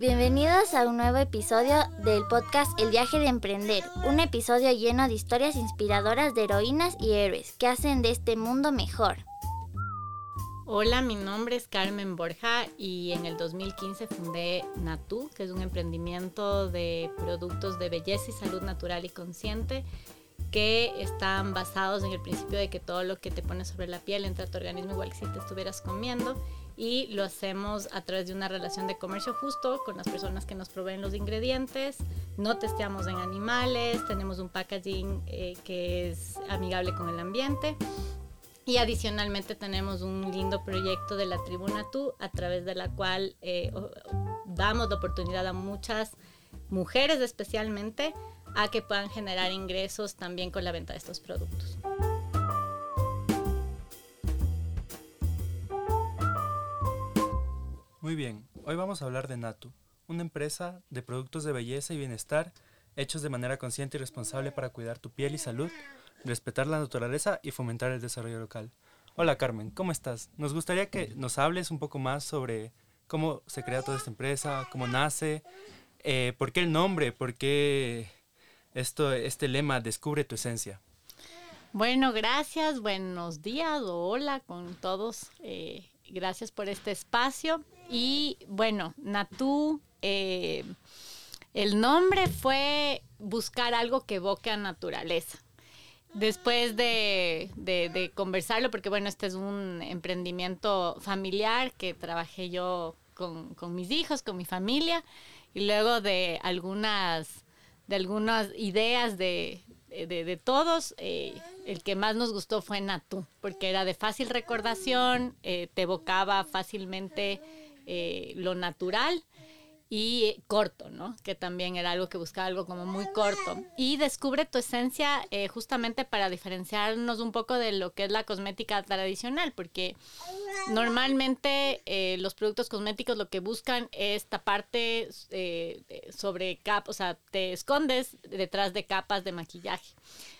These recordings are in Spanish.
Bienvenidos a un nuevo episodio del podcast El viaje de emprender, un episodio lleno de historias inspiradoras de heroínas y héroes que hacen de este mundo mejor. Hola, mi nombre es Carmen Borja y en el 2015 fundé Natu, que es un emprendimiento de productos de belleza y salud natural y consciente que están basados en el principio de que todo lo que te pones sobre la piel entra a tu organismo igual que si te estuvieras comiendo y lo hacemos a través de una relación de comercio justo con las personas que nos proveen los ingredientes. No testeamos en animales, tenemos un packaging eh, que es amigable con el ambiente. Y adicionalmente tenemos un lindo proyecto de la Tribuna Tú, a través de la cual eh, damos la oportunidad a muchas mujeres especialmente a que puedan generar ingresos también con la venta de estos productos. Muy bien, hoy vamos a hablar de Natu, una empresa de productos de belleza y bienestar hechos de manera consciente y responsable para cuidar tu piel y salud, respetar la naturaleza y fomentar el desarrollo local. Hola Carmen, ¿cómo estás? Nos gustaría que nos hables un poco más sobre cómo se crea toda esta empresa, cómo nace, eh, por qué el nombre, por qué esto, este lema, descubre tu esencia. Bueno, gracias, buenos días o hola con todos. Eh, gracias por este espacio. Y bueno, Natú, eh, el nombre fue buscar algo que evoque a naturaleza. Después de, de, conversarlo, porque bueno, este es un emprendimiento familiar que trabajé yo con, con mis hijos, con mi familia, y luego de algunas, de algunas ideas de, de, todos, eh, el que más nos gustó fue Natú, porque era de fácil recordación, eh, te evocaba fácilmente eh, lo natural y corto, ¿no? Que también era algo que buscaba algo como muy corto. Y descubre tu esencia justamente para diferenciarnos un poco de lo que es la cosmética tradicional, porque normalmente los productos cosméticos lo que buscan es taparte sobre capas, o sea, te escondes detrás de capas de maquillaje.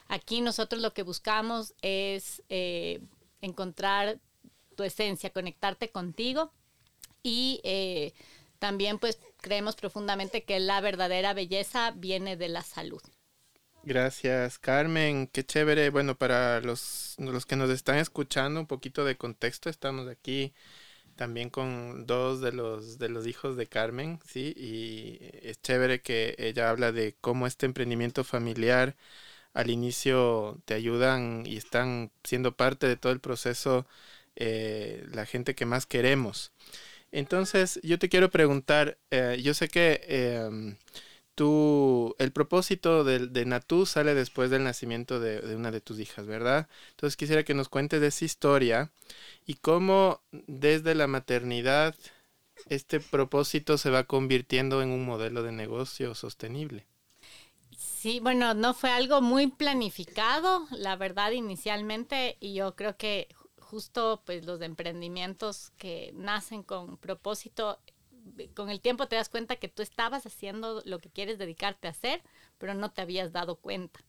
Aquí nosotros lo que buscamos es eh, encontrar tu esencia, conectarte contigo y eh, también pues creemos profundamente que la verdadera belleza viene de la salud. Gracias, Carmen. Qué chévere. Bueno, para los, los que nos están escuchando, un poquito de contexto, estamos aquí también con dos de los de los hijos de Carmen, sí, y es chévere que ella habla de cómo este emprendimiento familiar al inicio te ayudan y están siendo parte de todo el proceso eh, la gente que más queremos. Entonces, yo te quiero preguntar, eh, yo sé que em, tú, el propósito de, de, Natú sale después del nacimiento de, de, una de tus hijas, ¿verdad? Entonces quisiera que nos cuentes de esa historia y cómo desde la maternidad este propósito se va convirtiendo en un modelo de negocio sostenible. Sí, bueno, no fue algo muy planificado, la verdad, inicialmente, y yo creo que justo pues los emprendimientos que nacen con propósito, con el tiempo te das cuenta que tú estabas haciendo lo que quieres dedicarte a hacer, pero no te habías dado cuenta.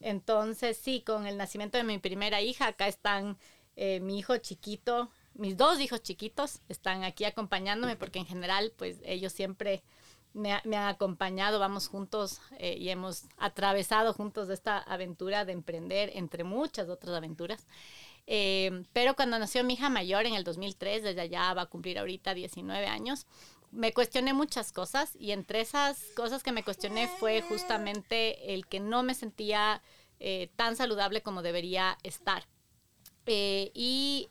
Entonces, sí, con el nacimiento de mi primera hija, acá están eh, mi hijo chiquito, mis dos hijos chiquitos están aquí acompañándome porque en general, pues ellos siempre me, han acompañado, vamos juntos eh, y hemos atravesado juntos esta aventura de emprender, entre muchas otras aventuras. Eh, pero cuando nació mi hija mayor en el 2003, desde allá va a cumplir ahorita 19 años, me cuestioné muchas cosas y entre esas cosas que me cuestioné fue justamente el que no me sentía eh, tan saludable como debería estar. y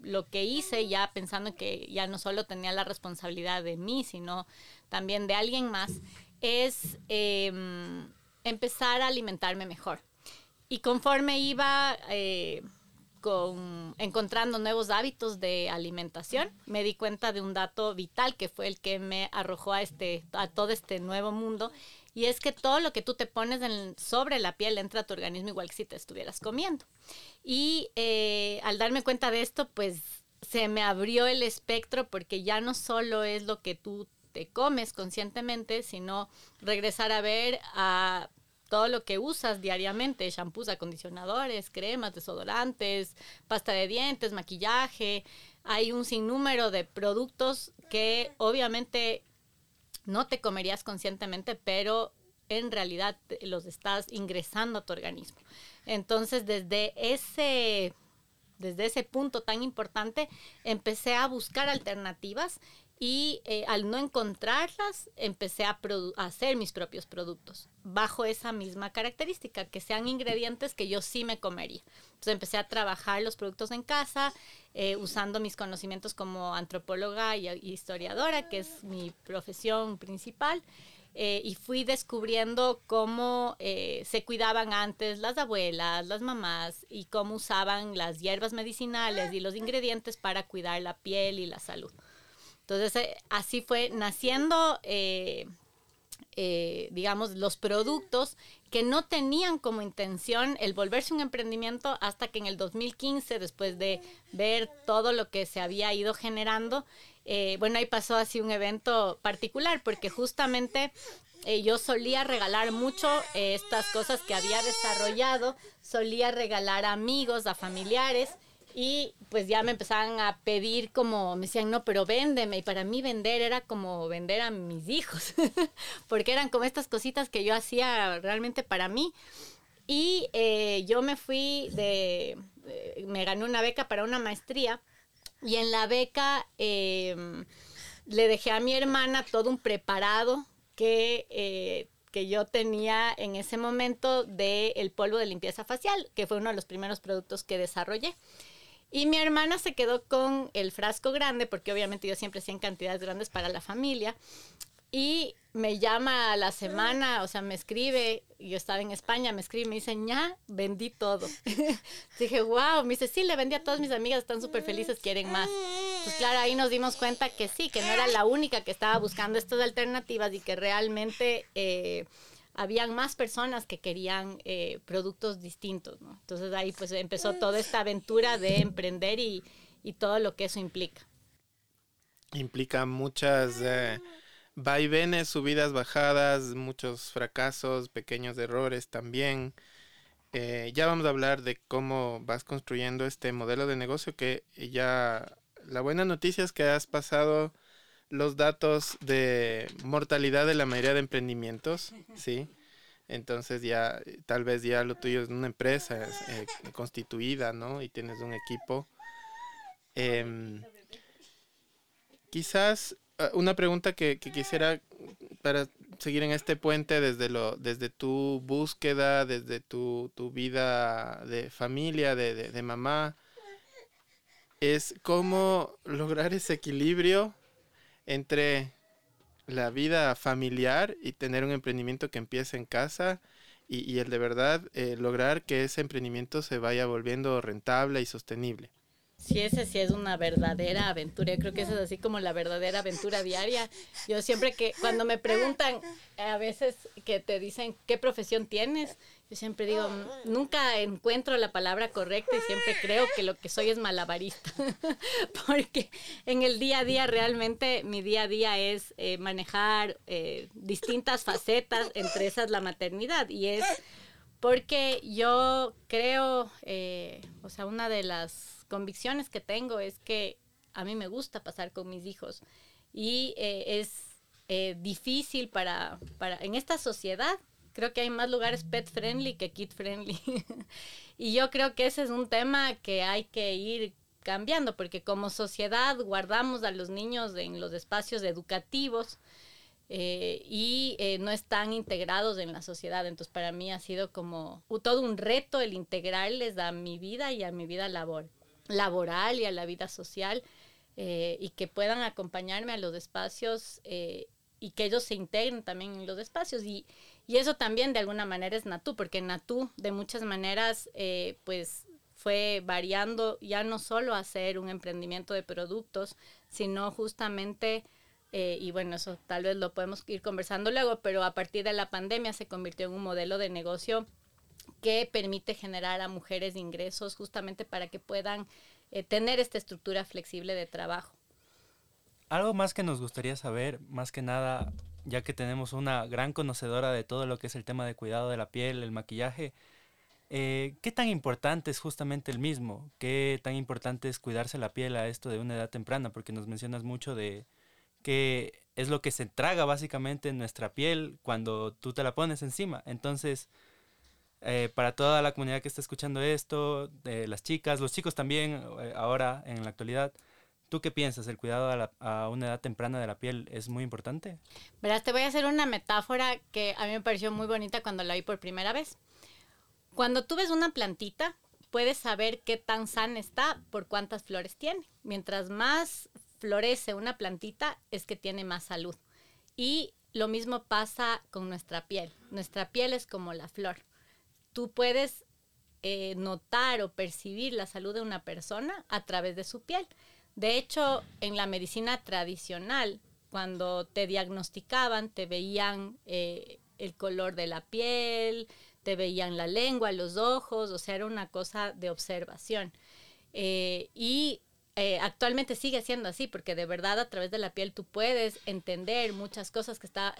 lo que hice ya pensando que ya no solo tenía la responsabilidad de mí, sino también de alguien más, es em, empezar a alimentarme mejor. Y conforme iba eh, con, encontrando nuevos hábitos de alimentación, me di cuenta de un dato vital que fue el que me arrojó a, este, a todo este nuevo mundo. Y es que todo lo que tú te pones sobre la piel entra a tu organismo igual que si te estuvieras comiendo. Y eh, al darme cuenta de esto, pues se me abrió el espectro porque ya no solo es lo que tú te comes conscientemente, sino regresar a ver a todo lo que usas diariamente, shampoos, acondicionadores, cremas, desodorantes, pasta de dientes, maquillaje. Hay un sinnúmero de productos que obviamente no te comerías conscientemente, pero en realidad los estás ingresando a tu organismo. Entonces, desde ese, desde ese punto tan importante, empecé a buscar alternativas y eh, al no encontrarlas, empecé a, hacer mis propios productos bajo esa misma característica, que sean ingredientes que yo sí me comería. Entonces empecé a trabajar los productos en casa, eh, usando mis conocimientos como antropóloga y, historiadora, que es mi profesión principal. Eh, y fui descubriendo cómo se cuidaban antes las abuelas, las mamás y cómo usaban las hierbas medicinales y los ingredientes para cuidar la piel y la salud. Entonces, eh, así fue naciendo, eh, eh, digamos, los productos que no tenían como intención el volverse un emprendimiento hasta que en el 2015, después de ver todo lo que se había ido generando, bueno, ahí pasó así un evento particular, porque justamente yo solía regalar mucho estas cosas que había desarrollado, solía regalar a amigos, a familiares, y pues ya me empezaban a pedir como, me decían, no, pero véndeme. Y para mí vender era como vender a mis hijos, porque eran como estas cositas que yo hacía realmente para mí. Y eh, yo me fui de, me gané una beca para una maestría y en la beca em, le dejé a mi hermana todo un preparado que, eh, que yo tenía en ese momento del el polvo de limpieza facial, que fue uno de los primeros productos que desarrollé. Y mi hermana se quedó con el frasco grande, porque obviamente yo siempre hacía en cantidades grandes para la familia. Y me llama a la semana, o sea, me escribe, yo estaba en España, me escribe, me dice, ya, vendí todo. Dije, wow, me dice, sí, le vendí a todas mis amigas, están súper felices, quieren más. Pues claro, ahí nos dimos cuenta que sí, que no era la única que estaba buscando estas alternativas y que realmente... Eh, habían más personas que querían eh, productos distintos, ¿no? Entonces ahí pues empezó toda esta aventura de emprender y, todo lo que eso implica. Implica muchas eh, vaivenes, subidas, bajadas, muchos fracasos, pequeños errores también. Eh, ya vamos a hablar de cómo vas construyendo este modelo de negocio que ya la buena noticia es que has pasado los datos de mortalidad de la mayoría de emprendimientos, ¿sí? Entonces ya, tal vez ya lo tuyo es una empresa eh, constituida, ¿no? Y tienes un equipo. Em, quizás ah, una pregunta que, quisiera para seguir en este puente desde lo desde tu búsqueda desde tu, vida de familia de, de, mamá es cómo lograr ese equilibrio entre la vida familiar y tener un emprendimiento que empiece en casa y, el de verdad eh, lograr que ese emprendimiento se vaya volviendo rentable y sostenible. Sí, ese sí es una verdadera aventura. Yo creo que es así como la verdadera aventura diaria. Yo siempre que, cuando me preguntan, a veces que te dicen, ¿qué profesión tienes? Yo siempre digo, nunca encuentro la palabra correcta y siempre creo que lo que soy es malabarista. Porque en el día a día, realmente, mi día a día es eh, manejar eh, distintas facetas, entre esas la maternidad. Y es porque yo creo, eh, o sea, una de las convicciones que tengo es que a mí me gusta pasar con mis hijos y eh, es eh, difícil para, para, en esta sociedad, creo que hay más lugares pet friendly que kid friendly. y yo creo que ese es un tema que hay que ir cambiando, porque como sociedad guardamos a los niños en los espacios educativos eh, y no están integrados en la sociedad. Entonces para mí ha sido como todo un reto el integrarles a mi vida y a mi vida laboral laboral y a la vida social eh, y que puedan acompañarme a los espacios eh, y que ellos se integren también en los espacios. Y, y, eso también de alguna manera es Natú, porque Natú de muchas maneras eh, pues fue variando ya no solo hacer un emprendimiento de productos, sino justamente... y bueno, eso tal vez lo podemos ir conversando luego, pero a partir de la pandemia se convirtió en un modelo de negocio que permite generar a mujeres ingresos justamente para que puedan eh, tener esta estructura flexible de trabajo. Algo más que nos gustaría saber, más que nada, ya que tenemos una gran conocedora de todo lo que es el tema de cuidado de la piel, el maquillaje, eh, ¿qué tan importante es justamente el mismo? ¿Qué tan importante es cuidarse la piel a esto de una edad temprana? Porque nos mencionas mucho de que es lo que se traga básicamente en nuestra piel cuando tú te la pones encima. Entonces, eh, para toda la comunidad que está escuchando esto, de las chicas, los chicos también, eh, ahora en la actualidad, ¿tú qué piensas? ¿El cuidado a, una edad temprana de la piel es muy importante? Verás, te voy a hacer una metáfora que a mí me pareció muy bonita cuando la vi por primera vez. Cuando tú ves una plantita, puedes saber qué tan sana está por cuántas flores tiene. Mientras más florece una plantita, es que tiene más salud. Y lo mismo pasa con nuestra piel. Nuestra piel es como la flor. Tú puedes eh, notar o percibir la salud de una persona a través de su piel. De hecho, en la medicina tradicional, cuando te diagnosticaban, te veían eh, el color de la piel, te veían la lengua, los ojos, o sea, era una cosa de observación. Eh, y eh, actualmente sigue siendo así, porque de verdad a través de la piel tú puedes entender muchas cosas que está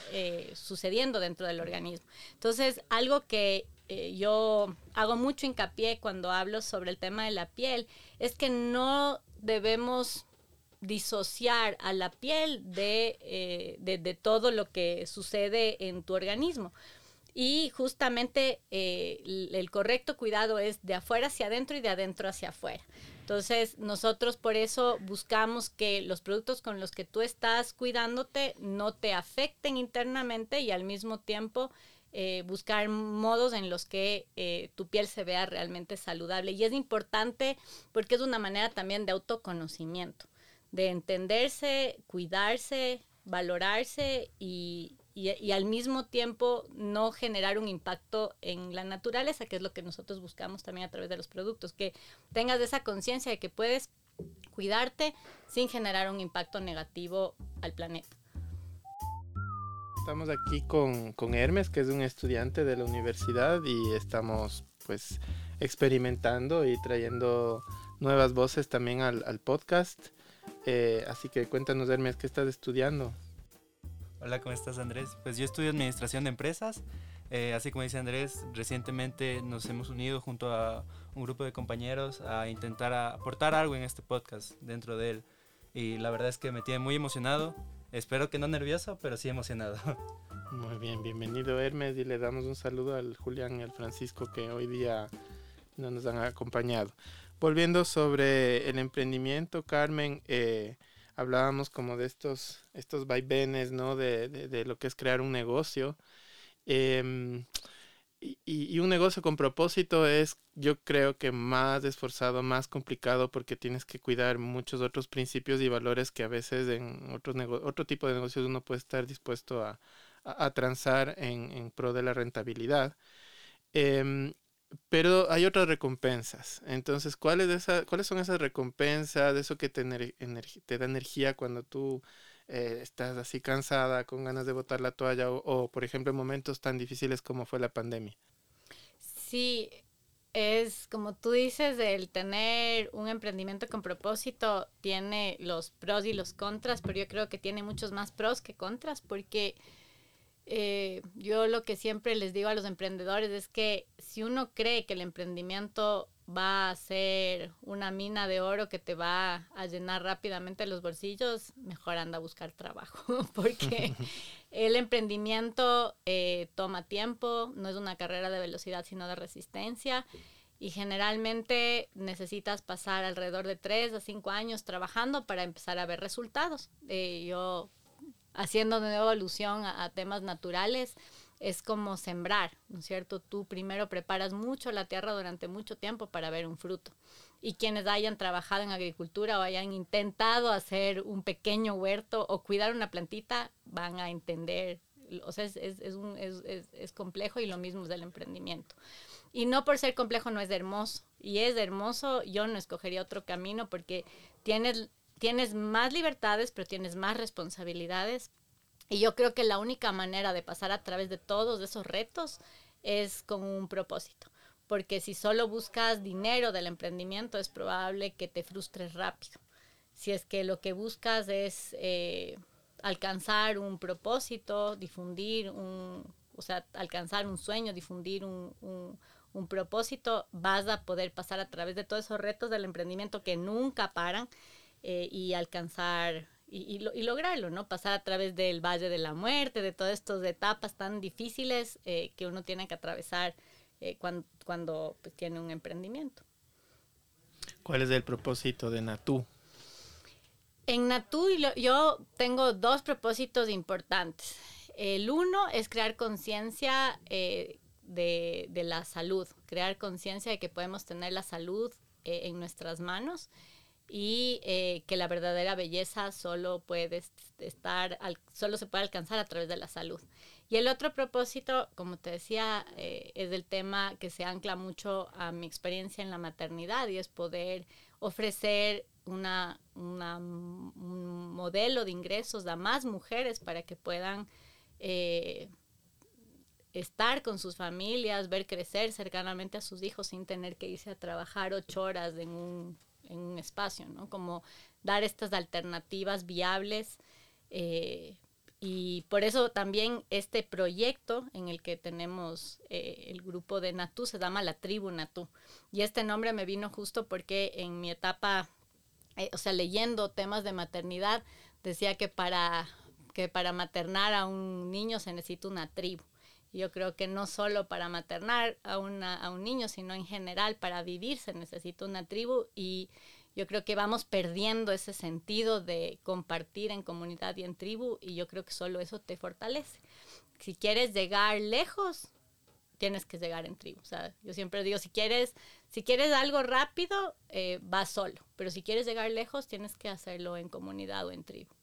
sucediendo dentro del organismo. Entonces, algo que yo hago mucho hincapié cuando hablo sobre el tema de la piel es que no debemos disociar a la piel de, de, todo lo que sucede en tu organismo. Y justamente el, el correcto cuidado es de afuera hacia adentro y de adentro hacia afuera. Entonces, nosotros por eso buscamos que los productos con los que tú estás cuidándote no te afecten internamente y al mismo tiempo eh, buscar modos en los que eh, tu piel se vea realmente saludable. Y es importante porque es una manera también de autoconocimiento, de entenderse, cuidarse, valorarse y, y, al mismo tiempo no generar un impacto en la naturaleza, que es lo que nosotros buscamos también a través de los productos, que tengas esa conciencia de que puedes cuidarte sin generar un impacto negativo al planeta. Estamos aquí con, con Hermes, que es un estudiante de la universidad y estamos pues experimentando y trayendo nuevas voces también al, al podcast. Eh, así que cuéntanos, Hermes, ¿qué estás estudiando? Hola, ¿cómo estás Andrés? Pues yo estudio Administración de Empresas. Eh, así como dice Andrés, recientemente nos hemos unido junto a un grupo de compañeros a intentar aportar algo en este podcast dentro de él. Y la verdad es que me tiene muy emocionado. Espero que no nervioso, pero sí emocionado. Muy bien, bienvenido Hermes y le damos un saludo al Julián y al Francisco que hoy día no nos han acompañado. Volviendo sobre el emprendimiento, Carmen, eh, hablábamos como de estos, estos vaivenes, ¿no? De, de, de lo que es crear un negocio. Eh, y, y, un negocio con propósito es, yo creo que más esforzado, más complicado, porque tienes que cuidar muchos otros principios y valores que a veces en otros otro tipo de negocios uno puede estar dispuesto a, a, transar en, en, pro de la rentabilidad. Eh, pero hay otras recompensas. Entonces, ¿cuáles, de esa, ¿cuáles son esas recompensas? De eso que te, te da energía cuando tú eh, estás así cansada, con ganas de botar la toalla, o, o, por ejemplo, en momentos tan difíciles como fue la pandemia. Sí, es como tú dices, el tener un emprendimiento con propósito tiene los pros y los contras, pero yo creo que tiene muchos más pros que contras, porque eh, yo lo que siempre les digo a los emprendedores es que si uno cree que el emprendimiento va a ser una mina de oro que te va a llenar rápidamente los bolsillos, mejor anda a buscar trabajo, porque el emprendimiento eh, toma tiempo, no es una carrera de velocidad, sino de resistencia. Y generalmente necesitas pasar alrededor de tres a cinco años trabajando para empezar a ver resultados. Eh, yo haciendo de nuevo alusión a, a, temas naturales, es como sembrar, ¿no es cierto? Tú primero preparas mucho la tierra durante mucho tiempo para ver un fruto. Y quienes hayan trabajado en agricultura o hayan intentado hacer un pequeño huerto o cuidar una plantita, van a entender. O sea, es, es, un, es complejo y lo mismo es del emprendimiento. Y no por ser complejo no es hermoso. Y es hermoso, yo no escogería otro camino porque tienes tienes más libertades, pero tienes más responsabilidades. Y yo creo que la única manera de pasar a través de todos esos retos es con un propósito. Porque si solo buscas dinero del emprendimiento, es probable que te frustres rápido. Si es que lo que buscas es eh, alcanzar un propósito, difundir un, o sea, alcanzar un sueño, difundir un, un, propósito, vas a poder pasar a través de todos esos retos del emprendimiento que nunca paran eh, y alcanzar y, lograrlo, ¿no? Pasar a través del Valle de la Muerte, de todas estas etapas tan difíciles eh, que uno tiene que atravesar eh, cuando, cuando pues, tiene un emprendimiento. ¿Cuál es el propósito de Natú? En Natú yo tengo dos propósitos importantes. El uno es crear conciencia eh, de, de, la salud, crear conciencia de que podemos tener la salud en nuestras manos y eh, que la verdadera belleza solo puede estar, solo se puede alcanzar a través de la salud. Y el otro propósito, como te decía, eh, es el tema que se ancla mucho a mi experiencia en la maternidad y es poder ofrecer una, un modelo de ingresos a más mujeres para que puedan eh, estar con sus familias, ver crecer cercanamente a sus hijos sin tener que irse a trabajar ocho horas en un en un espacio, ¿no? Como dar estas alternativas viables. Eh, y por eso también este proyecto en el que tenemos eh, el grupo de Natú se llama la tribu Natú. Y este nombre me vino justo porque en mi etapa, eh, o sea, leyendo temas de maternidad, decía que para, que para maternar a un niño se necesita una tribu. Yo creo que no solo para maternar a, a un niño, sino en general para vivir se necesita una tribu y yo creo que vamos perdiendo ese sentido de compartir en comunidad y en tribu y yo creo que solo eso te fortalece. Si quieres llegar lejos, tienes que llegar en tribu. O sea, yo siempre digo, si quieres, si quieres algo rápido, eh, vas solo, pero si quieres llegar lejos, tienes que hacerlo en comunidad o en tribu.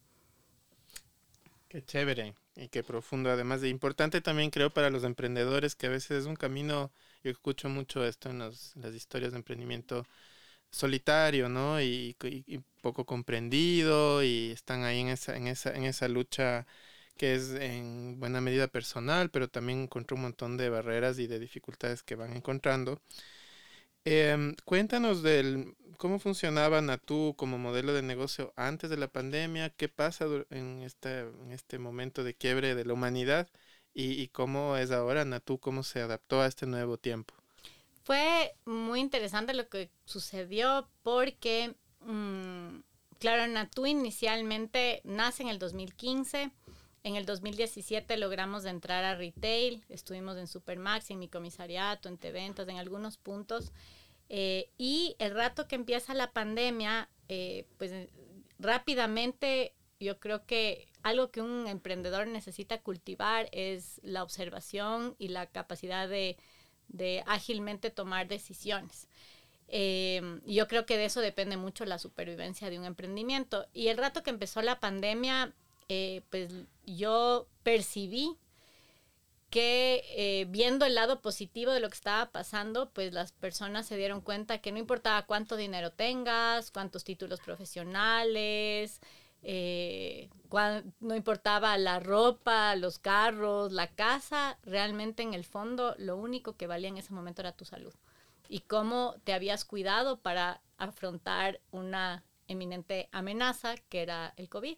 Qué chévere y qué profundo. Además de importante también creo para los emprendedores que a veces es un camino, yo escucho mucho esto en las historias de emprendimiento solitario, ¿no? Y, poco comprendido y están ahí en esa, en esa, en esa lucha que es en buena medida personal, pero también encontró un montón de barreras y de dificultades que van encontrando. Em, cuéntanos del cómo funcionaba Natú como modelo de negocio antes de la pandemia, qué pasa en este, en este momento de quiebre de la humanidad y, cómo es ahora Natú, cómo se adaptó a este nuevo tiempo. Fue muy interesante lo que sucedió porque, mm, claro, Natú inicialmente nace en el 2015. En el 2017 logramos entrar a retail, estuvimos en Supermax, en mi comisariato, en T-Ventas, en algunos puntos. Eh, y el rato que empieza la pandemia, eh, pues rápidamente yo creo que algo que un emprendedor necesita cultivar es la observación y la capacidad de, ágilmente tomar decisiones. Eh, yo creo que de eso depende mucho la supervivencia de un emprendimiento. Y el rato que empezó la pandemia, pues yo percibí que eh, viendo el lado positivo de lo que estaba pasando, pues las personas se dieron cuenta que no importaba cuánto dinero tengas, cuántos títulos profesionales, eh, no importaba la ropa, los carros, la casa, realmente en el fondo lo único que valía en ese momento era tu salud y cómo te habías cuidado para afrontar una eminente amenaza que era el COVID.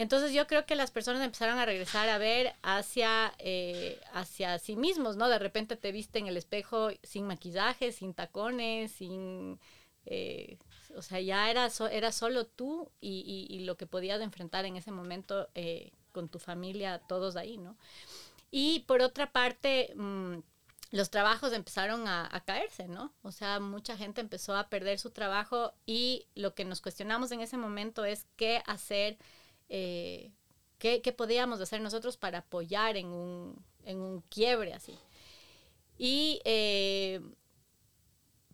Entonces yo creo que las personas empezaron a regresar a ver hacia, eh, hacia sí mismos, ¿no? De repente te viste en el espejo sin maquillaje, sin tacones, sin... Eh, o sea, ya era, era solo tú y, lo que podías enfrentar en ese momento eh, con tu familia, todos ahí, ¿no? Y por otra parte... Mm, los trabajos empezaron a, a, caerse, ¿no? O sea, mucha gente empezó a perder su trabajo y lo que nos cuestionamos en ese momento es qué hacer eh, ¿qué, podíamos hacer nosotros para apoyar en un, en un quiebre así. Y eh,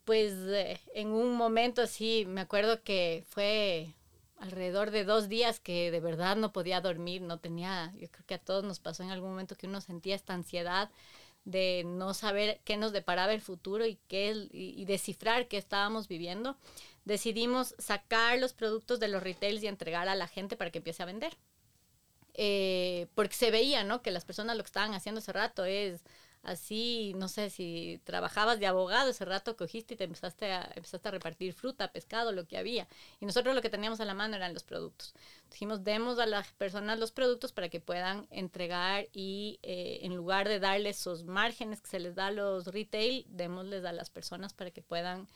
pues eh, en un momento así, me acuerdo que fue alrededor de dos días que de verdad no podía dormir, no tenía, yo creo que a todos nos pasó en algún momento que uno sentía esta ansiedad de no saber qué nos deparaba el futuro y, qué, y, y descifrar qué estábamos viviendo decidimos sacar los productos de los retails y entregar a la gente para que empiece a vender. Eh, porque se veía, ¿no? Que las personas lo que estaban haciendo ese rato es así, no sé, si trabajabas de abogado ese rato cogiste y te empezaste a, empezaste a repartir fruta, pescado, lo que había. Y nosotros lo que teníamos a la mano eran los productos. Dijimos, demos a las personas los productos para que puedan entregar y eh, en lugar de darles esos márgenes que se les da a los retail, démosles a las personas para que puedan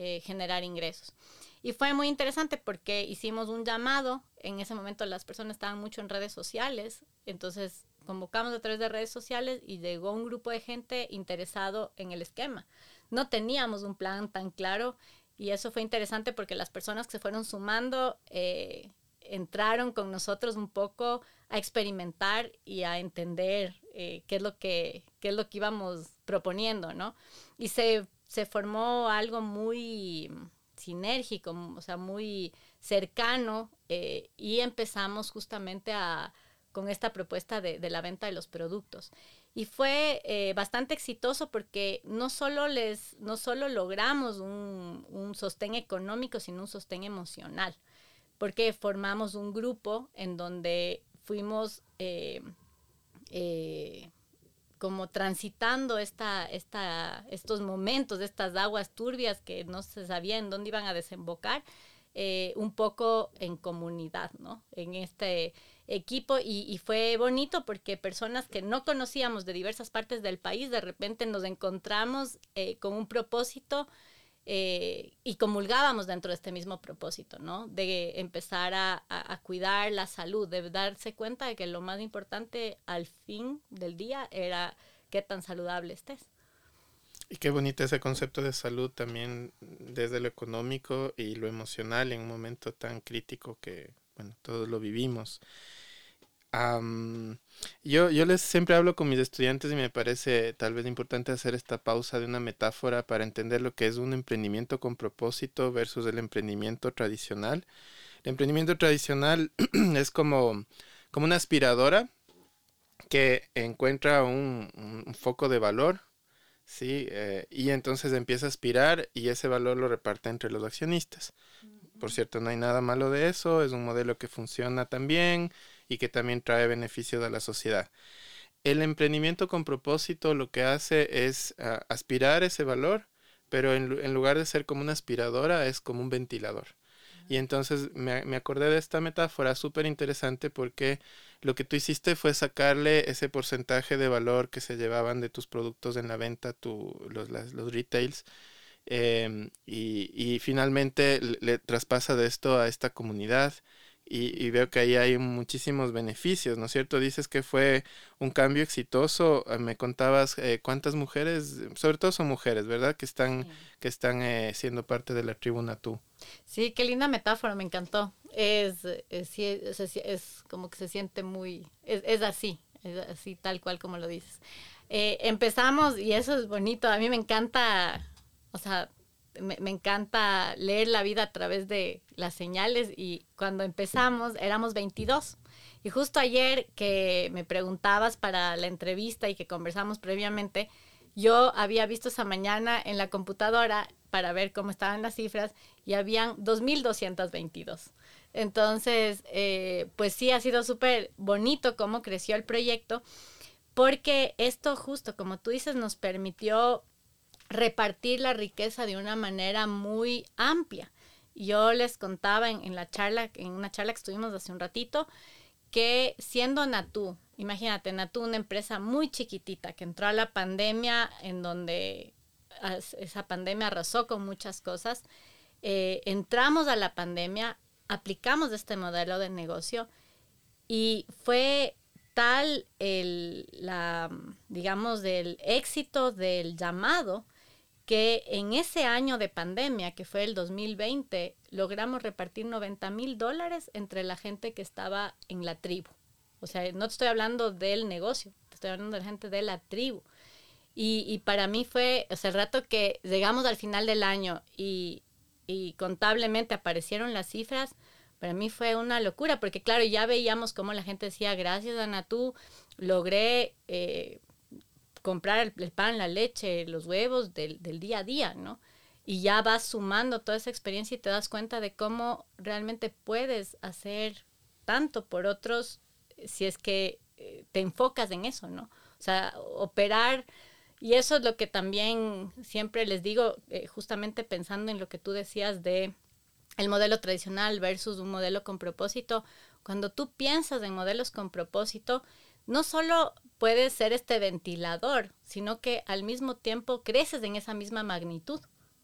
eh, generar ingresos. Y fue muy interesante porque hicimos un llamado, en ese momento las personas estaban mucho en redes sociales, entonces convocamos a través de redes sociales y llegó un grupo de gente interesado en el esquema. No teníamos un plan tan claro y eso fue interesante porque las personas que se fueron sumando eh, entraron con nosotros un poco a experimentar y a entender eh, qué, es lo que, qué es lo que íbamos proponiendo, ¿no? Y se, se formó algo muy sinérgico, o sea, muy cercano eh, y empezamos justamente a, con esta propuesta de, la venta de los productos. Y fue eh, bastante exitoso porque no solo, les, no solo logramos un, un, sostén económico, sino un sostén emocional, porque formamos un grupo en donde fuimos eh, como transitando esta, esta, estos momentos, estas aguas turbias que no se sabía en dónde iban a desembocar, eh, un poco en comunidad, ¿no? En este equipo y, fue bonito porque personas que no conocíamos de diversas partes del país, de repente nos encontramos eh, con un propósito eh, y comulgábamos dentro de este mismo propósito, ¿no? De empezar a, a, a, cuidar la salud, de darse cuenta de que lo más importante al fin del día era qué tan saludable estés. Y qué bonito ese concepto de salud también desde lo económico y lo emocional en un momento tan crítico que, bueno, todos lo vivimos. Um, yo, yo les siempre hablo con mis estudiantes y me parece tal vez importante hacer esta pausa de una metáfora para entender lo que es un emprendimiento con propósito versus el emprendimiento tradicional. El emprendimiento tradicional es como, como una aspiradora que encuentra un, un foco de valor, ¿sí? Eh, y entonces empieza a aspirar y ese valor lo reparte entre los accionistas. Por cierto, no hay nada malo de eso, es un modelo que funciona también y que también trae beneficios a la sociedad. El emprendimiento con propósito lo que hace es uh, aspirar ese valor, pero en, en, lugar de ser como una aspiradora, es como un ventilador. Y entonces me, me acordé de esta metáfora súper interesante porque lo que tú hiciste fue sacarle ese porcentaje de valor que se llevaban de tus productos en la venta, tu, los, las, los retails, eh, y, y, finalmente le, le, traspasa de esto a esta comunidad y, y, veo que ahí hay muchísimos beneficios, ¿no es cierto? Dices que fue un cambio exitoso, eh, me contabas eh, cuántas mujeres, sobre todo son mujeres, ¿verdad? Que están, sí. que están eh, siendo parte de la tribu Natú. Sí, qué linda metáfora, me encantó. Es, es, es, es como que se siente muy, es, así, es así tal cual como lo dices. Eh, empezamos, y eso es bonito, a mí me encanta, o sea, me, encanta leer la vida a través de las señales y cuando empezamos éramos 22. Y justo ayer que me preguntabas para la entrevista y que conversamos previamente, yo había visto esa mañana en la computadora para ver cómo estaban las cifras y habían 2.222. Entonces, eh, pues sí, ha sido súper bonito cómo creció el proyecto, porque esto justo, como tú dices, nos permitió repartir la riqueza de una manera muy amplia. Yo les contaba en, en, la charla, en una charla que estuvimos hace un ratito, que siendo Natú, imagínate, Natú, una empresa muy chiquitita que entró a la pandemia, en donde esa pandemia arrasó con muchas cosas, eh, entramos a la pandemia, aplicamos este modelo de negocio y fue tal el, la, digamos, éxito del llamado que en ese año de pandemia, que fue el 2020, logramos repartir 90 mil dólares entre la gente que estaba en la tribu. O sea, no te estoy hablando del negocio, te estoy hablando de la gente de la tribu. Y, y para mí fue, o sea, el rato que llegamos al final del año y, y contablemente aparecieron las cifras, para mí fue una locura, porque claro, ya veíamos cómo la gente decía, gracias Ana, tú logré eh, comprar el, pan, la leche, los huevos del, del, día a día, ¿no? Y ya vas sumando toda esa experiencia y te das cuenta de cómo realmente puedes hacer tanto por otros si es que eh, te enfocas en eso, ¿no? O sea, operar, y eso es lo que también siempre les digo, eh, justamente pensando en lo que tú decías de el modelo tradicional versus un modelo con propósito. Cuando tú piensas en modelos con propósito, no solo puedes ser este ventilador, sino que al mismo tiempo creces en esa misma magnitud.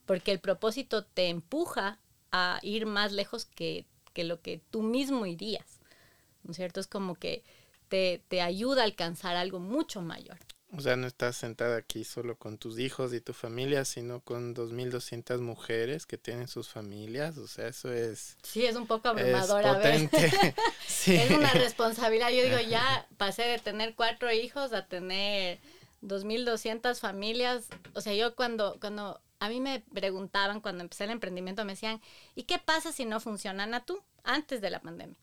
porque el propósito te empuja a ir más lejos que, que lo que tú mismo irías, ¿no es cierto? Es como que te, te ayuda a alcanzar algo mucho mayor. O sea, no estás sentada aquí solo con tus hijos y tu familia, sino con 2.200 mujeres que tienen sus familias. O sea, eso es... Sí, es un poco abrumador a veces. sí. Es una responsabilidad. Yo digo, ya pasé de tener cuatro hijos a tener 2.200 familias. O sea, yo cuando, cuando a mí me preguntaban, cuando empecé el emprendimiento, me decían, ¿y qué pasa si no funcionan a tú antes de la pandemia?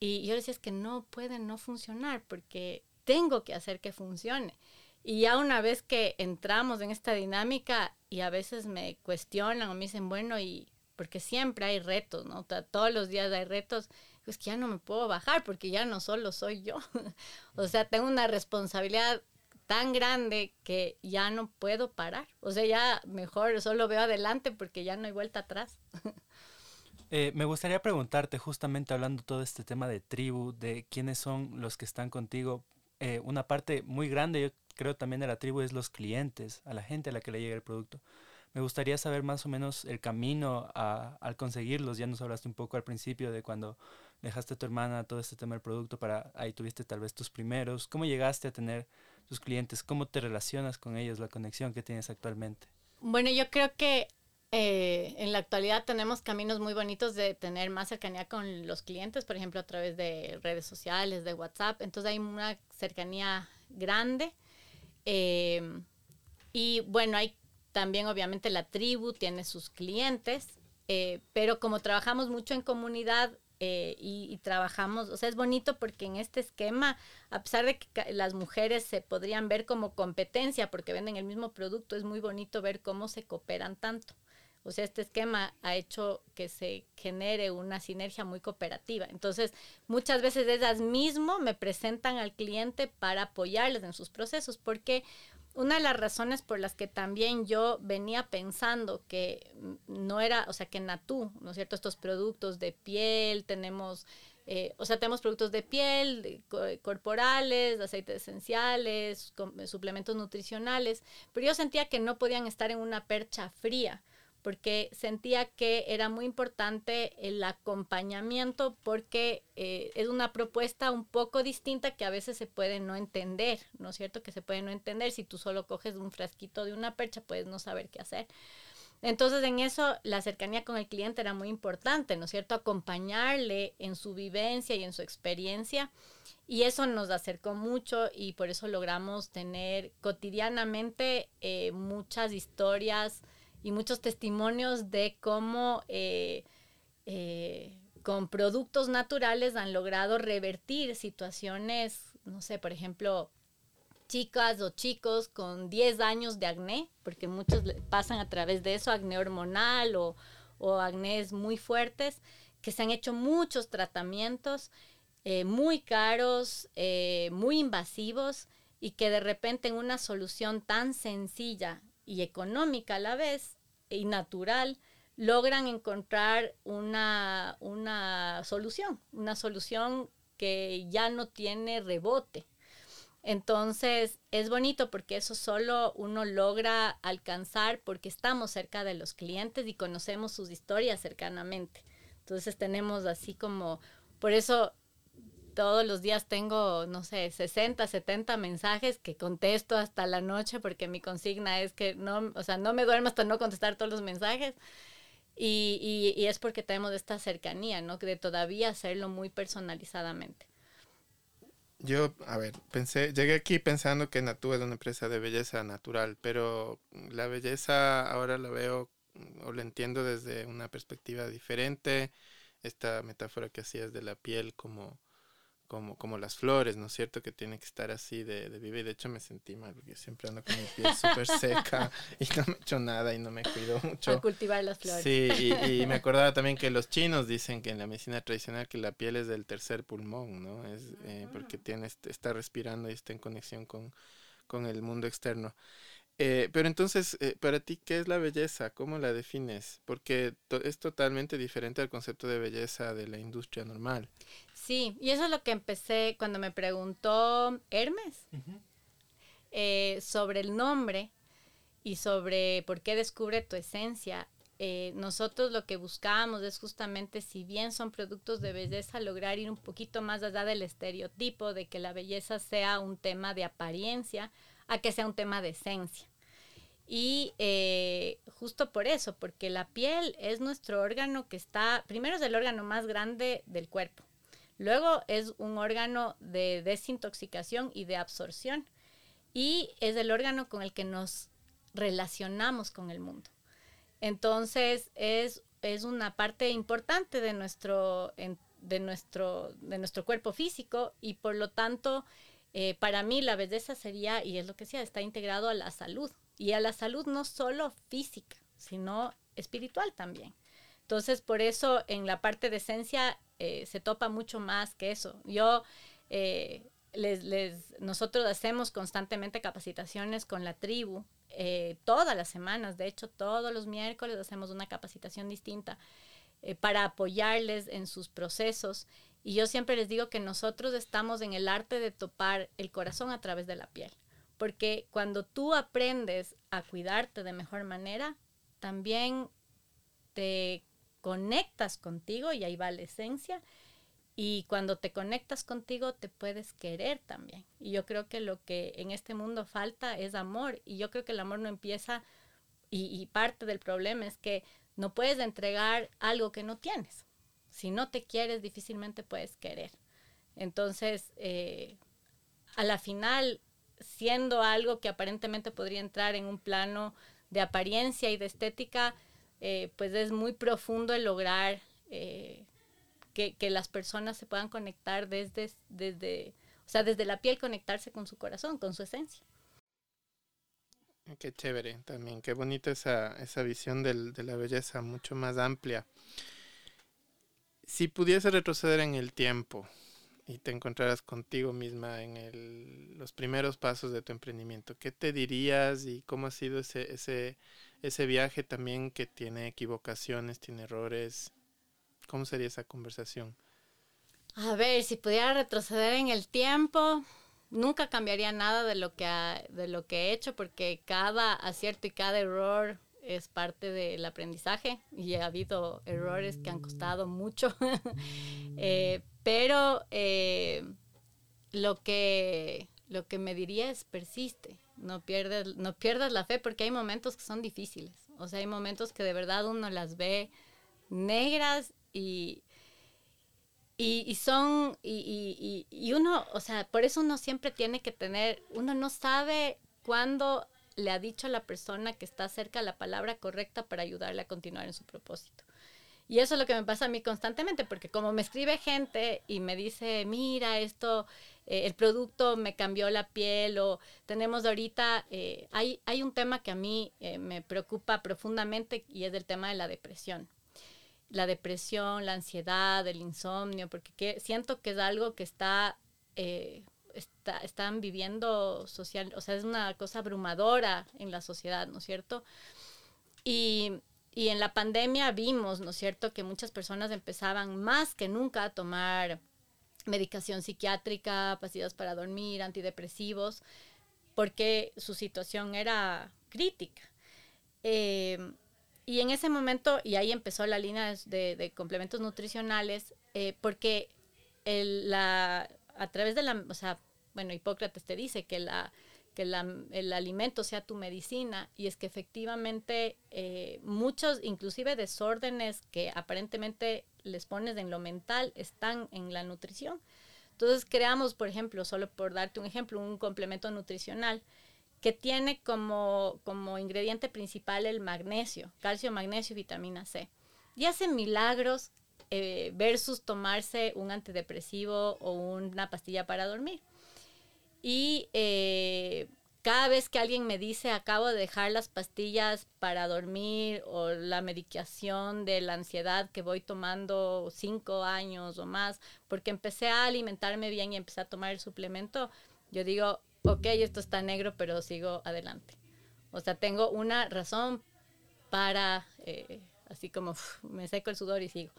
Y yo decía, es que no pueden no funcionar porque tengo que hacer que funcione. Y ya una vez que entramos en esta dinámica y a veces me cuestionan o me dicen, bueno, y porque siempre hay retos, ¿no? todos los días hay retos, pues que ya no me puedo bajar porque ya no solo soy yo. o sea, tengo una responsabilidad tan grande que ya no puedo parar. O sea, ya mejor solo veo adelante porque ya no hay vuelta atrás. Eh, me gustaría preguntarte, justamente hablando todo este tema de tribu, de quiénes son los que están contigo, eh, una parte muy grande, yo creo también de la tribu, es los clientes, a la gente a la que le llega el producto. Me gustaría saber más o menos el camino a, al conseguirlos. Ya nos hablaste un poco al principio de cuando dejaste a tu hermana todo este tema del producto, para ahí tuviste tal vez tus primeros. ¿Cómo llegaste a tener tus clientes? ¿Cómo te relacionas con ellos, la conexión que tienes actualmente? Bueno, yo creo que eh, en la actualidad tenemos caminos muy bonitos de tener más cercanía con los clientes, por ejemplo, a través de redes sociales, de WhatsApp. Entonces hay una cercanía grande. Eh, y bueno, hay también obviamente la tribu, tiene sus clientes, eh, pero como trabajamos mucho en comunidad, y, y, trabajamos, o sea, es bonito porque en este esquema, a pesar de que las mujeres se podrían ver como competencia porque venden el mismo producto, es muy bonito ver cómo se cooperan tanto. O sea, este esquema ha hecho que se genere una sinergia muy cooperativa. Entonces, muchas veces ellas mismo me presentan al cliente para apoyarles en sus procesos, porque una de las razones por las que también yo venía pensando que no era, o sea, que Natú, ¿no es cierto? Estos productos de piel, tenemos, eh, o sea, tenemos productos de piel, corporales, aceites esenciales, suplementos nutricionales, pero yo sentía que no podían estar en una percha fría porque sentía que era muy importante el acompañamiento porque eh, es una propuesta un poco distinta que a veces se puede no entender, ¿no es cierto? Que se puede no entender si tú solo coges un frasquito de una percha, puedes no saber qué hacer. Entonces en eso la cercanía con el cliente era muy importante, ¿no es cierto? Acompañarle en su vivencia y en su experiencia. Y eso nos acercó mucho y por eso logramos tener cotidianamente eh, muchas historias y muchos testimonios de cómo eh, eh, con productos naturales han logrado revertir situaciones, no sé, por ejemplo, chicas o chicos con 10 años de acné, porque muchos pasan a través de eso, acné hormonal o, o acné muy fuertes, que se han hecho muchos tratamientos eh, muy caros, muy invasivos, y que de repente en una solución tan sencilla y económica a la vez y natural, logran encontrar una, una solución, una solución que ya no tiene rebote. Entonces es bonito porque eso solo uno logra alcanzar porque estamos cerca de los clientes y conocemos sus historias cercanamente. Entonces tenemos así como, por eso todos los días tengo, no sé, 60, 70 mensajes que contesto hasta la noche porque mi consigna es que no, o sea, no me duermo hasta no contestar todos los mensajes. Y, y, es porque tenemos esta cercanía, ¿no? De todavía hacerlo muy personalizadamente. Yo, a ver, pensé, llegué aquí pensando que Natu es una empresa de belleza natural, pero la belleza ahora la veo o la entiendo desde una perspectiva diferente. Esta metáfora que hacías de la piel como como, como las flores, ¿no es cierto? Que tiene que estar así de, de viva. Y de hecho me sentí mal porque siempre ando con mi piel súper seca y no me echo nada y no me cuido mucho. Para cultivar las flores. Sí, y, y, me acordaba también que los chinos dicen que en la medicina tradicional que la piel es del tercer pulmón, ¿no? Es eh, porque tiene, está respirando y está en conexión con, con el mundo externo. Eh, pero entonces, eh, para ti, ¿qué es la belleza? ¿Cómo la defines? Porque es totalmente diferente al concepto de belleza de la industria normal. Sí, y eso es lo que empecé cuando me preguntó Hermes eh, sobre el nombre. y sobre por qué descubre tu esencia, eh, nosotros lo que buscamos es justamente, si bien son productos de belleza, lograr ir un poquito más allá del estereotipo de que la belleza sea un tema de apariencia a que sea un tema de esencia. Y eh, justo por eso, porque la piel es nuestro órgano que está, primero es el órgano más grande del cuerpo, luego es un órgano de desintoxicación y de absorción, y es el órgano con el que nos relacionamos con el mundo. Entonces es, es una parte importante de nuestro, de, nuestro, de nuestro cuerpo físico y por lo tanto eh, para mí la belleza sería, y es lo que decía, está integrado a la salud y a la salud no solo física, sino espiritual también. Entonces por eso en la parte de esencia eh, se topa mucho más que eso. Yo... Eh, les, nosotros hacemos constantemente capacitaciones con la tribu eh, todas las semanas, de hecho todos los miércoles hacemos una capacitación distinta para apoyarles en sus procesos. Y yo siempre les digo que nosotros estamos en el arte de topar el corazón a través de la piel, porque cuando tú aprendes a cuidarte de mejor manera, también te conectas contigo y ahí va la esencia y cuando te conectas contigo te puedes querer también. Y yo creo que lo que en este mundo falta es amor. Y yo creo que el amor no empieza, y, parte del problema es que no puedes entregar algo que no tienes. Si no te quieres, difícilmente puedes querer. Entonces, eh, a la final, siendo algo que aparentemente podría entrar en un plano de apariencia y de estética, eh, pues es muy profundo el lograr eh, que, las personas se puedan conectar desde, desde, o sea, desde la piel, conectarse con su corazón, con su esencia. Qué chévere también, qué bonita esa, esa visión del, de la belleza, mucho más amplia. Si pudiese retroceder en el tiempo y te encontraras contigo misma en el, los primeros pasos de tu emprendimiento, ¿qué te dirías y cómo ha sido ese, ese, ese viaje también que tiene equivocaciones, tiene errores? ¿Cómo sería esa conversación? A ver, si pudiera retroceder en el tiempo, nunca cambiaría nada de lo que, de lo que he hecho porque cada acierto y cada error es parte del aprendizaje y ha habido errores que han costado mucho. Eh, pero eh, lo, que, lo que me diría es persiste, no pierdas, no pierdas la fe porque hay momentos que son difíciles. O sea, hay momentos que de verdad uno las ve negras y, y, son, y, y, uno, o sea, por eso uno siempre tiene que tener, uno no sabe cuándo le ha dicho a la persona que está cerca la palabra correcta para ayudarle a continuar en su propósito. Y eso es lo que me pasa a mí constantemente, porque como me escribe gente y me dice, mira, esto, eh, el producto me cambió la piel, o tenemos ahorita, eh, hay, hay un tema que a mí eh, me preocupa profundamente y es el tema de la depresión la depresión, la ansiedad, el insomnio, porque siento que es algo que está, está, están viviendo social, o sea, es una cosa abrumadora en la sociedad, ¿no es cierto? Y, y en la pandemia vimos, ¿no es cierto?, que muchas personas empezaban más que nunca a tomar medicación psiquiátrica, pastillas para dormir, antidepresivos, porque su situación era crítica. Eh, y en ese momento, y ahí empezó la línea de, complementos nutricionales, eh, porque el, la, a través de la, o sea, bueno, Hipócrates te dice que, la, que el alimento sea tu medicina, y es que efectivamente eh, muchos, inclusive desórdenes que aparentemente les pones en lo mental, están en la nutrición. Entonces creamos, por ejemplo, solo por darte un ejemplo, un complemento nutricional que tiene como, como ingrediente principal el magnesio, calcio, magnesio y vitamina C. Y hace milagros eh, versus tomarse un antidepresivo o una pastilla para dormir. Y eh, cada vez que alguien me dice acabo de dejar las pastillas para dormir o la medicación de la ansiedad que voy tomando cinco años o más, porque empecé a alimentarme bien y empecé a tomar el suplemento, yo digo, ok, esto está negro, pero sigo adelante. O sea, tengo una razón para, eh, así como me seco el sudor y sigo.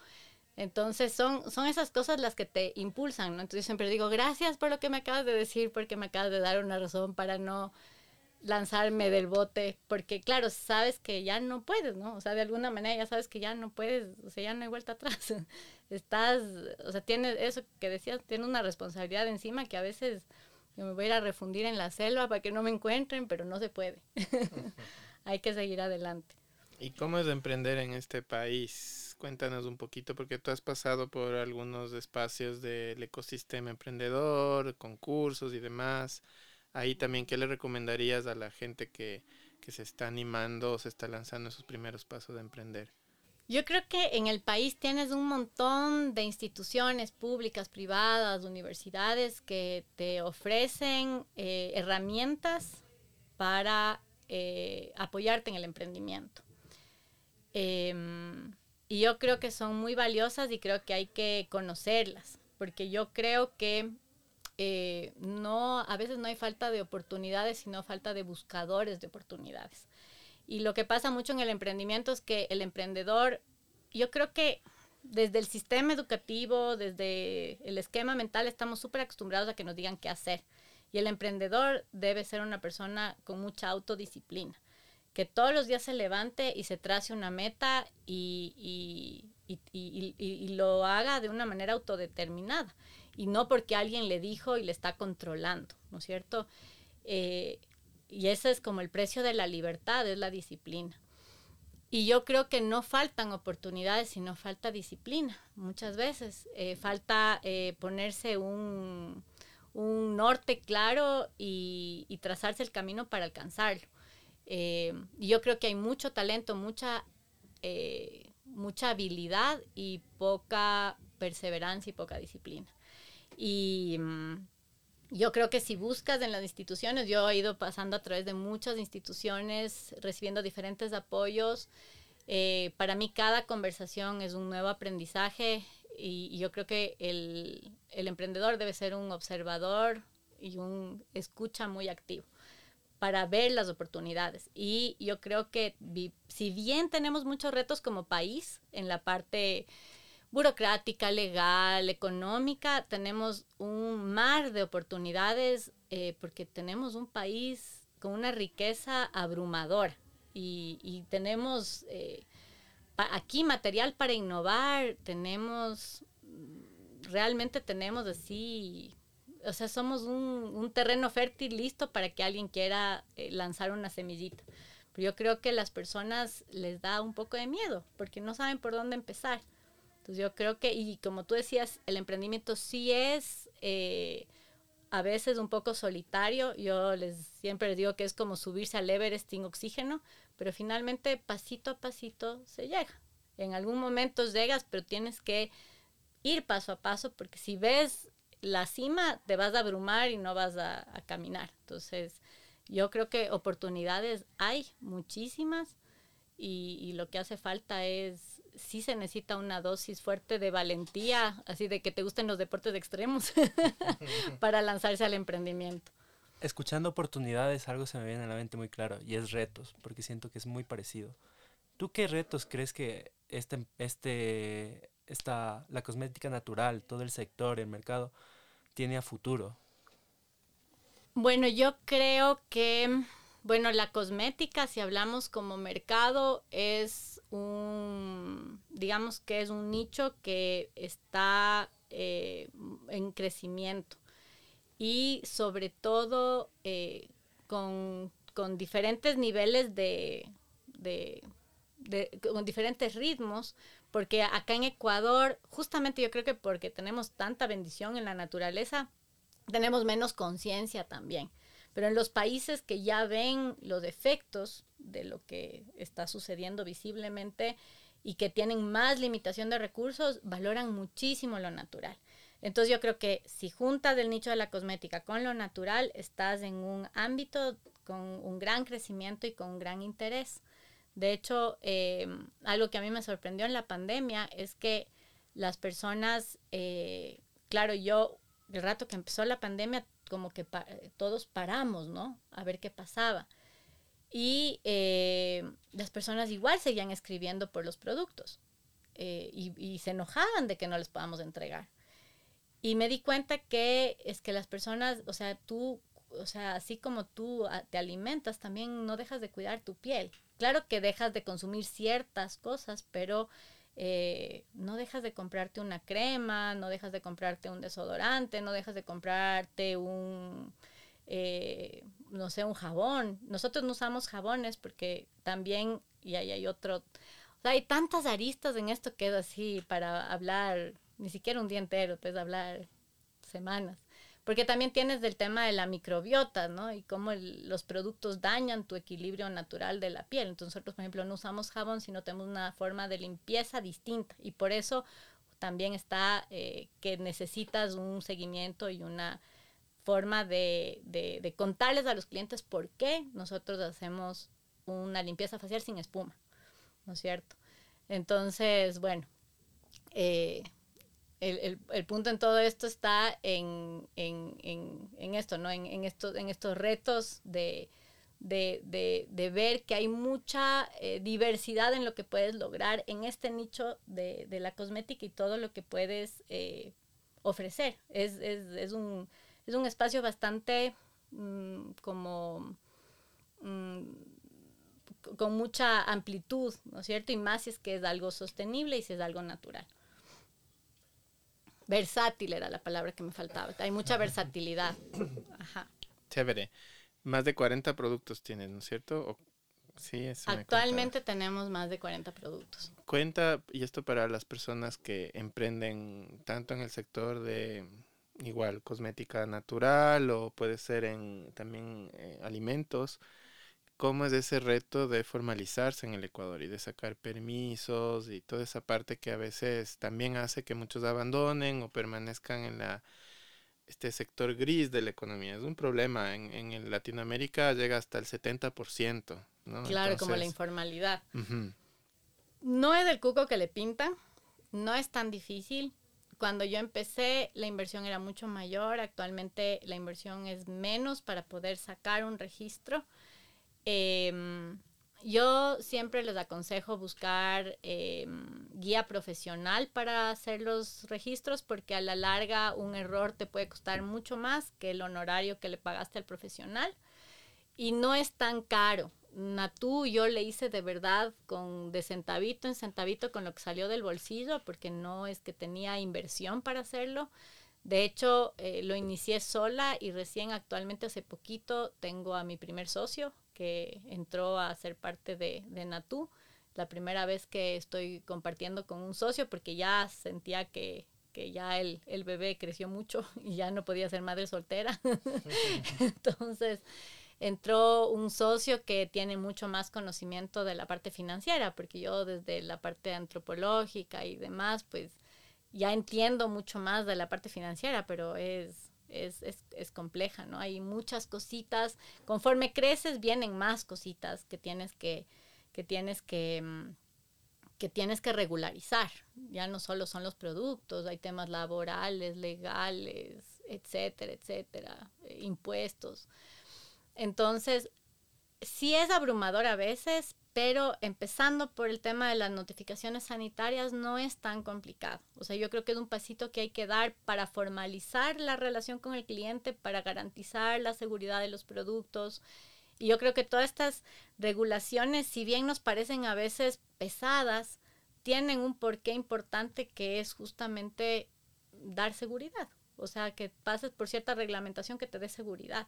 Entonces son, son esas cosas las que te impulsan, ¿no? Entonces siempre digo, gracias por lo que me acabas de decir, porque me acabas de dar una razón para no, lanzarme del bote, porque claro, sabes que ya no puedes, ¿no? O sea, de alguna manera ya sabes que ya no puedes, o sea, ya no hay vuelta atrás. Estás, o sea, tienes eso que decías, tienes una responsabilidad encima que a veces yo me voy a ir a refundir en la selva para que no me encuentren, pero no se puede. hay que seguir adelante. ¿Y cómo es emprender en este país? Cuéntanos un poquito, porque tú has pasado por algunos espacios del ecosistema emprendedor, concursos y demás ahí también, ¿qué le recomendarías a la gente que, se está animando o se está lanzando esos primeros pasos de emprender? Yo creo que en el país tienes un montón de instituciones públicas, privadas, universidades que te ofrecen eh, herramientas para eh, apoyarte en el emprendimiento. Em, y yo creo que son muy valiosas y creo que hay que conocerlas, porque yo creo que eh, no, a veces no hay falta de oportunidades, sino falta de buscadores de oportunidades. Y lo que pasa mucho en el emprendimiento es que el emprendedor, yo creo que desde el sistema educativo, desde el esquema mental, estamos súper acostumbrados a que nos digan qué hacer. Y el emprendedor debe ser una persona con mucha autodisciplina, que todos los días se levante y se trace una meta y, y lo haga de una manera autodeterminada y no porque alguien le dijo y le está controlando, ¿no es cierto? Eh, y ese es como el precio de la libertad, es la disciplina. Y yo creo que no faltan oportunidades, sino falta disciplina. Muchas veces eh, falta eh, ponerse un, norte claro y, trazarse el camino para alcanzarlo. Y yo creo que hay mucho talento, mucha, mucha habilidad y poca perseverancia y poca disciplina. Y mm, yo creo que si buscas en las instituciones, yo he ido pasando a través de muchas instituciones, recibiendo diferentes apoyos. Eh, para mí cada conversación es un nuevo aprendizaje y, yo creo que el, el, emprendedor debe ser un observador y un escucha muy activo para ver las oportunidades. Y yo creo que si bien tenemos muchos retos como país en la parte burocrática, legal, económica, tenemos un mar de oportunidades eh, porque tenemos un país con una riqueza abrumadora y, tenemos eh, aquí material para innovar, tenemos, realmente tenemos así, o sea, somos un, terreno fértil listo para que alguien quiera eh, lanzar una semillita. Pero yo creo que las personas les da un poco de miedo porque no saben por dónde empezar. Entonces yo creo que, y como tú decías, el emprendimiento sí es eh, a veces un poco solitario. Yo les siempre les digo que es como subirse al Everest sin oxígeno, pero finalmente pasito a pasito se llega. En algún momento llegas, pero tienes que ir paso a paso porque si ves la cima te vas a abrumar y no vas a, a caminar. Entonces yo creo que oportunidades hay muchísimas y, y lo que hace falta es sí se necesita una dosis fuerte de valentía, así de que te gusten los deportes extremos, para lanzarse al emprendimiento. Escuchando oportunidades, algo se me viene a la mente muy claro, y es retos, porque siento que es muy parecido. ¿Tú qué retos crees que este, este, esta, la cosmética natural, todo el sector, el mercado, tiene a futuro? Bueno, yo creo que, bueno, la cosmética, si hablamos como mercado, es un, digamos que es un nicho que está eh, en crecimiento y sobre todo eh, con, diferentes niveles de, de, con diferentes ritmos, porque acá en Ecuador, justamente yo creo que porque tenemos tanta bendición en la naturaleza, tenemos menos conciencia también. Pero en los países que ya ven los efectos de lo que está sucediendo visiblemente y que tienen más limitación de recursos, valoran muchísimo lo natural. Entonces yo creo que si juntas el nicho de la cosmética con lo natural, estás en un ámbito con un gran crecimiento y con un gran interés. De hecho, eh, algo que a mí me sorprendió en la pandemia es que las personas, eh, claro, yo el rato que empezó la pandemia, como que todos paramos, ¿no? A ver qué pasaba. Y eh, las personas igual seguían escribiendo por los productos y, se enojaban de que no les podamos entregar. Y me di cuenta que es que las personas, o sea, tú o sea, así como tú te alimentas, también no dejas de cuidar tu piel. Claro que dejas de consumir ciertas cosas, pero eh, no dejas de comprarte una crema, no dejas de comprarte un desodorante, no dejas de comprarte un, eh, no sé, un jabón. Nosotros no usamos jabones porque también, y hay otro, o sea, hay tantas aristas en esto que es así para hablar, ni siquiera un día entero, puedes hablar semanas. Porque también tienes del tema de la microbiota, ¿no? Y cómo los productos dañan tu equilibrio natural de la piel. Entonces nosotros, por ejemplo, no usamos jabón, sino tenemos una forma de limpieza distinta. Y por eso también está eh, que necesitas un seguimiento y una forma de, de, contarles a los clientes por qué nosotros hacemos una limpieza facial sin espuma, ¿no es cierto? Entonces, bueno, eh, el, el, punto en todo esto está en, en, en, esto, ¿no? En, en, estos, en estos retos de, de, de, ver que hay mucha eh, diversidad en lo que puedes lograr en este nicho de, de la cosmética y todo lo que puedes eh, ofrecer. Es, es, es, un, es un espacio bastante mm, como... Mm, con mucha amplitud, ¿no es cierto? Y más si es que es algo sostenible y si es algo natural. Versátil era la palabra que me faltaba. Hay mucha versatilidad. Ajá. Chévere. Más de 40 productos tienen, ¿no es cierto? sí, eso Actualmente tenemos más de 40 productos. Cuenta, y esto para las personas que emprenden tanto en el sector de igual cosmética natural o puede ser en también eh, alimentos cómo es ese reto de formalizarse en el Ecuador y de sacar permisos y toda esa parte que a veces también hace que muchos abandonen o permanezcan en la este sector gris de la economía. Es un problema. En, en Latinoamérica llega hasta el 70%. ¿no? Claro, como la informalidad. No es del cuco que le pintan, no es tan difícil. Cuando yo empecé, la inversión era mucho mayor. Actualmente la inversión es menos para poder sacar un registro. Em, yo siempre les aconsejo buscar em, guía profesional para hacer los registros porque a la larga un error te puede costar mucho más que el honorario que le pagaste al profesional y no es tan caro. Natú yo le hice de verdad con de centavito en centavito con lo que salió del bolsillo porque no es que tenía inversión para hacerlo. De hecho, eh, lo inicié sola y recién actualmente hace poquito tengo a mi primer socio que entró a ser parte de, de Natú. La primera vez que estoy compartiendo con un socio porque ya sentía que, que ya el, el, bebé creció mucho y ya no podía ser madre soltera. Entonces entró un socio que tiene mucho más conocimiento de la parte financiera, porque yo desde la parte antropológica y demás, pues ya entiendo mucho más de la parte financiera, pero es es, es, es, compleja, ¿no? Hay muchas cositas. Conforme creces, vienen más cositas que tienes que, que tienes que, mm, que tienes que regularizar. Ya no solo son los productos, hay temas laborales, legales, etcétera, etcétera, eh, impuestos. Entonces, sí es abrumador a veces, pero empezando por el tema de las notificaciones sanitarias no es tan complicado. O sea, yo creo que es un pasito que hay que dar para formalizar la relación con el cliente, para garantizar la seguridad de los productos. Y yo creo que todas estas regulaciones, si bien nos parecen a veces pesadas, tienen un porqué importante que es justamente dar seguridad. O sea, que pases por cierta reglamentación que te dé seguridad.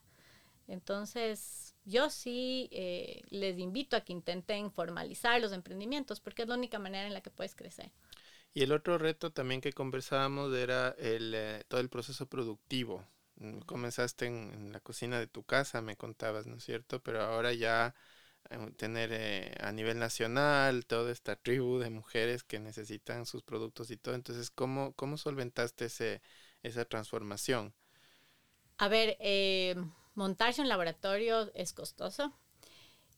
Entonces, yo sí eh, les invito a que intenten formalizar los emprendimientos porque es la única manera en la que puedes crecer. Y el otro reto también que conversábamos era el, eh, todo el proceso productivo. Mm, comenzaste en, la cocina de tu casa, me contabas, ¿no es cierto? Pero ahora ya eh, tener a nivel nacional toda esta tribu de mujeres que necesitan sus productos y todo. Entonces, ¿cómo, cómo solventaste ese, esa transformación? A ver, eh, montarse un laboratorio es costoso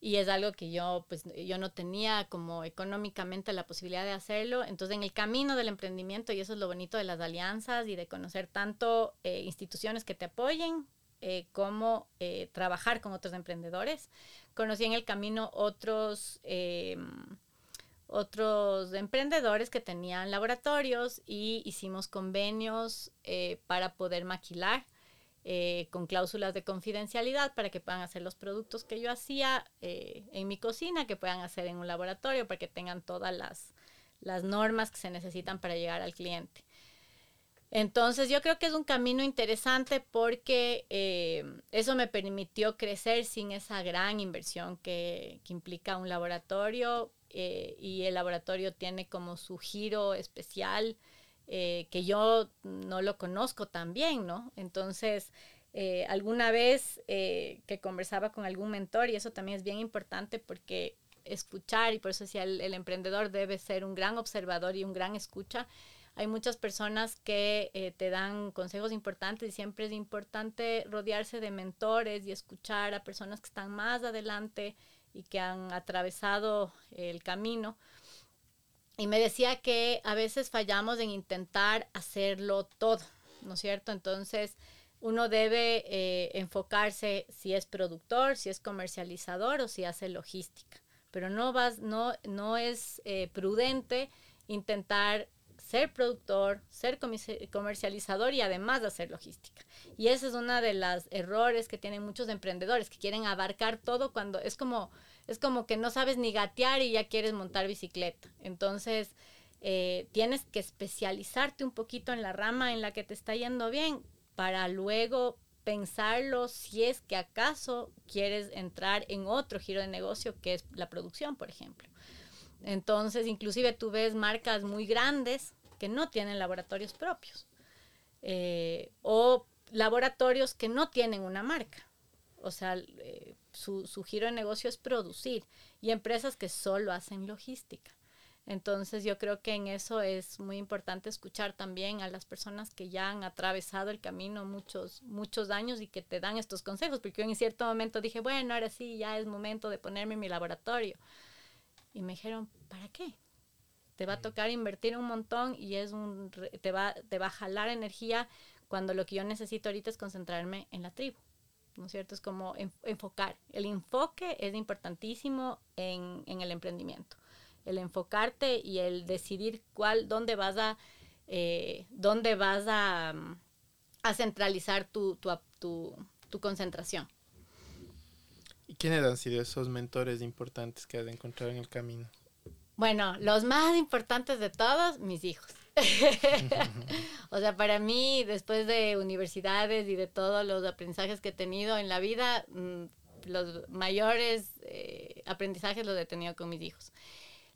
y es algo que yo pues yo no tenía como económicamente la posibilidad de hacerlo. Entonces en el camino del emprendimiento y eso es lo bonito de las alianzas y de conocer tanto eh, instituciones que te apoyen eh, como eh, trabajar con otros emprendedores conocí en el camino otros otros emprendedores que tenían laboratorios y hicimos convenios para poder maquilar eh, con cláusulas de confidencialidad para que puedan hacer los productos que yo hacía eh, en mi cocina, que puedan hacer en un laboratorio, para que tengan todas las, las normas que se necesitan para llegar al cliente. Entonces yo creo que es un camino interesante porque eh, eso me permitió crecer sin esa gran inversión que, que implica un laboratorio eh, y el laboratorio tiene como su giro especial eh, que yo no lo conozco tan bien, ¿no? Entonces, alguna vez que conversaba con algún mentor, y eso también es bien importante porque escuchar, y por eso decía, el, emprendedor debe ser un gran observador y un gran escucha, hay muchas personas que eh, te dan consejos importantes y siempre es importante rodearse de mentores y escuchar a personas que están más adelante y que han atravesado el camino. Y me decía que a veces fallamos en intentar hacerlo todo, ¿no es cierto? Entonces, uno debe eh, enfocarse si es productor, si es comercializador o si hace logística. Pero no, vas, no, no es eh, prudente intentar ser productor, ser comercializador y además hacer logística. Y ese es uno de los errores que tienen muchos emprendedores, que quieren abarcar todo cuando es como, es como que no sabes ni gatear y ya quieres montar bicicleta. Entonces, eh, tienes que especializarte un poquito en la rama en la que te está yendo bien para luego pensarlo si es que acaso quieres entrar en otro giro de negocio que es la producción, por ejemplo. Entonces, inclusive tú ves marcas muy grandes que no tienen laboratorios propios eh, o laboratorios que no tienen una marca. O sea, eh, su, su, giro de negocio es producir y empresas que solo hacen logística. Entonces yo creo que en eso es muy importante escuchar también a las personas que ya han atravesado el camino muchos, muchos años y que te dan estos consejos, porque yo en cierto momento dije, bueno, ahora sí, ya es momento de ponerme en mi laboratorio. Y me dijeron, ¿para qué? te va a tocar invertir un montón y es un, te, va, te va a jalar energía cuando lo que yo necesito ahorita es concentrarme en la tribu. ¿No es cierto? Es como enfocar. El enfoque es importantísimo en, en, el emprendimiento. El enfocarte y el decidir cuál, dónde vas a, eh, dónde vas a, a centralizar tu, tu, tu, tu concentración. ¿Y quiénes han sido esos mentores importantes que has encontrado en el camino? Bueno, los más importantes de todos, mis hijos. o sea, para mí, después de universidades y de todos los aprendizajes que he tenido en la vida, mm, los mayores eh, aprendizajes los he tenido con mis hijos.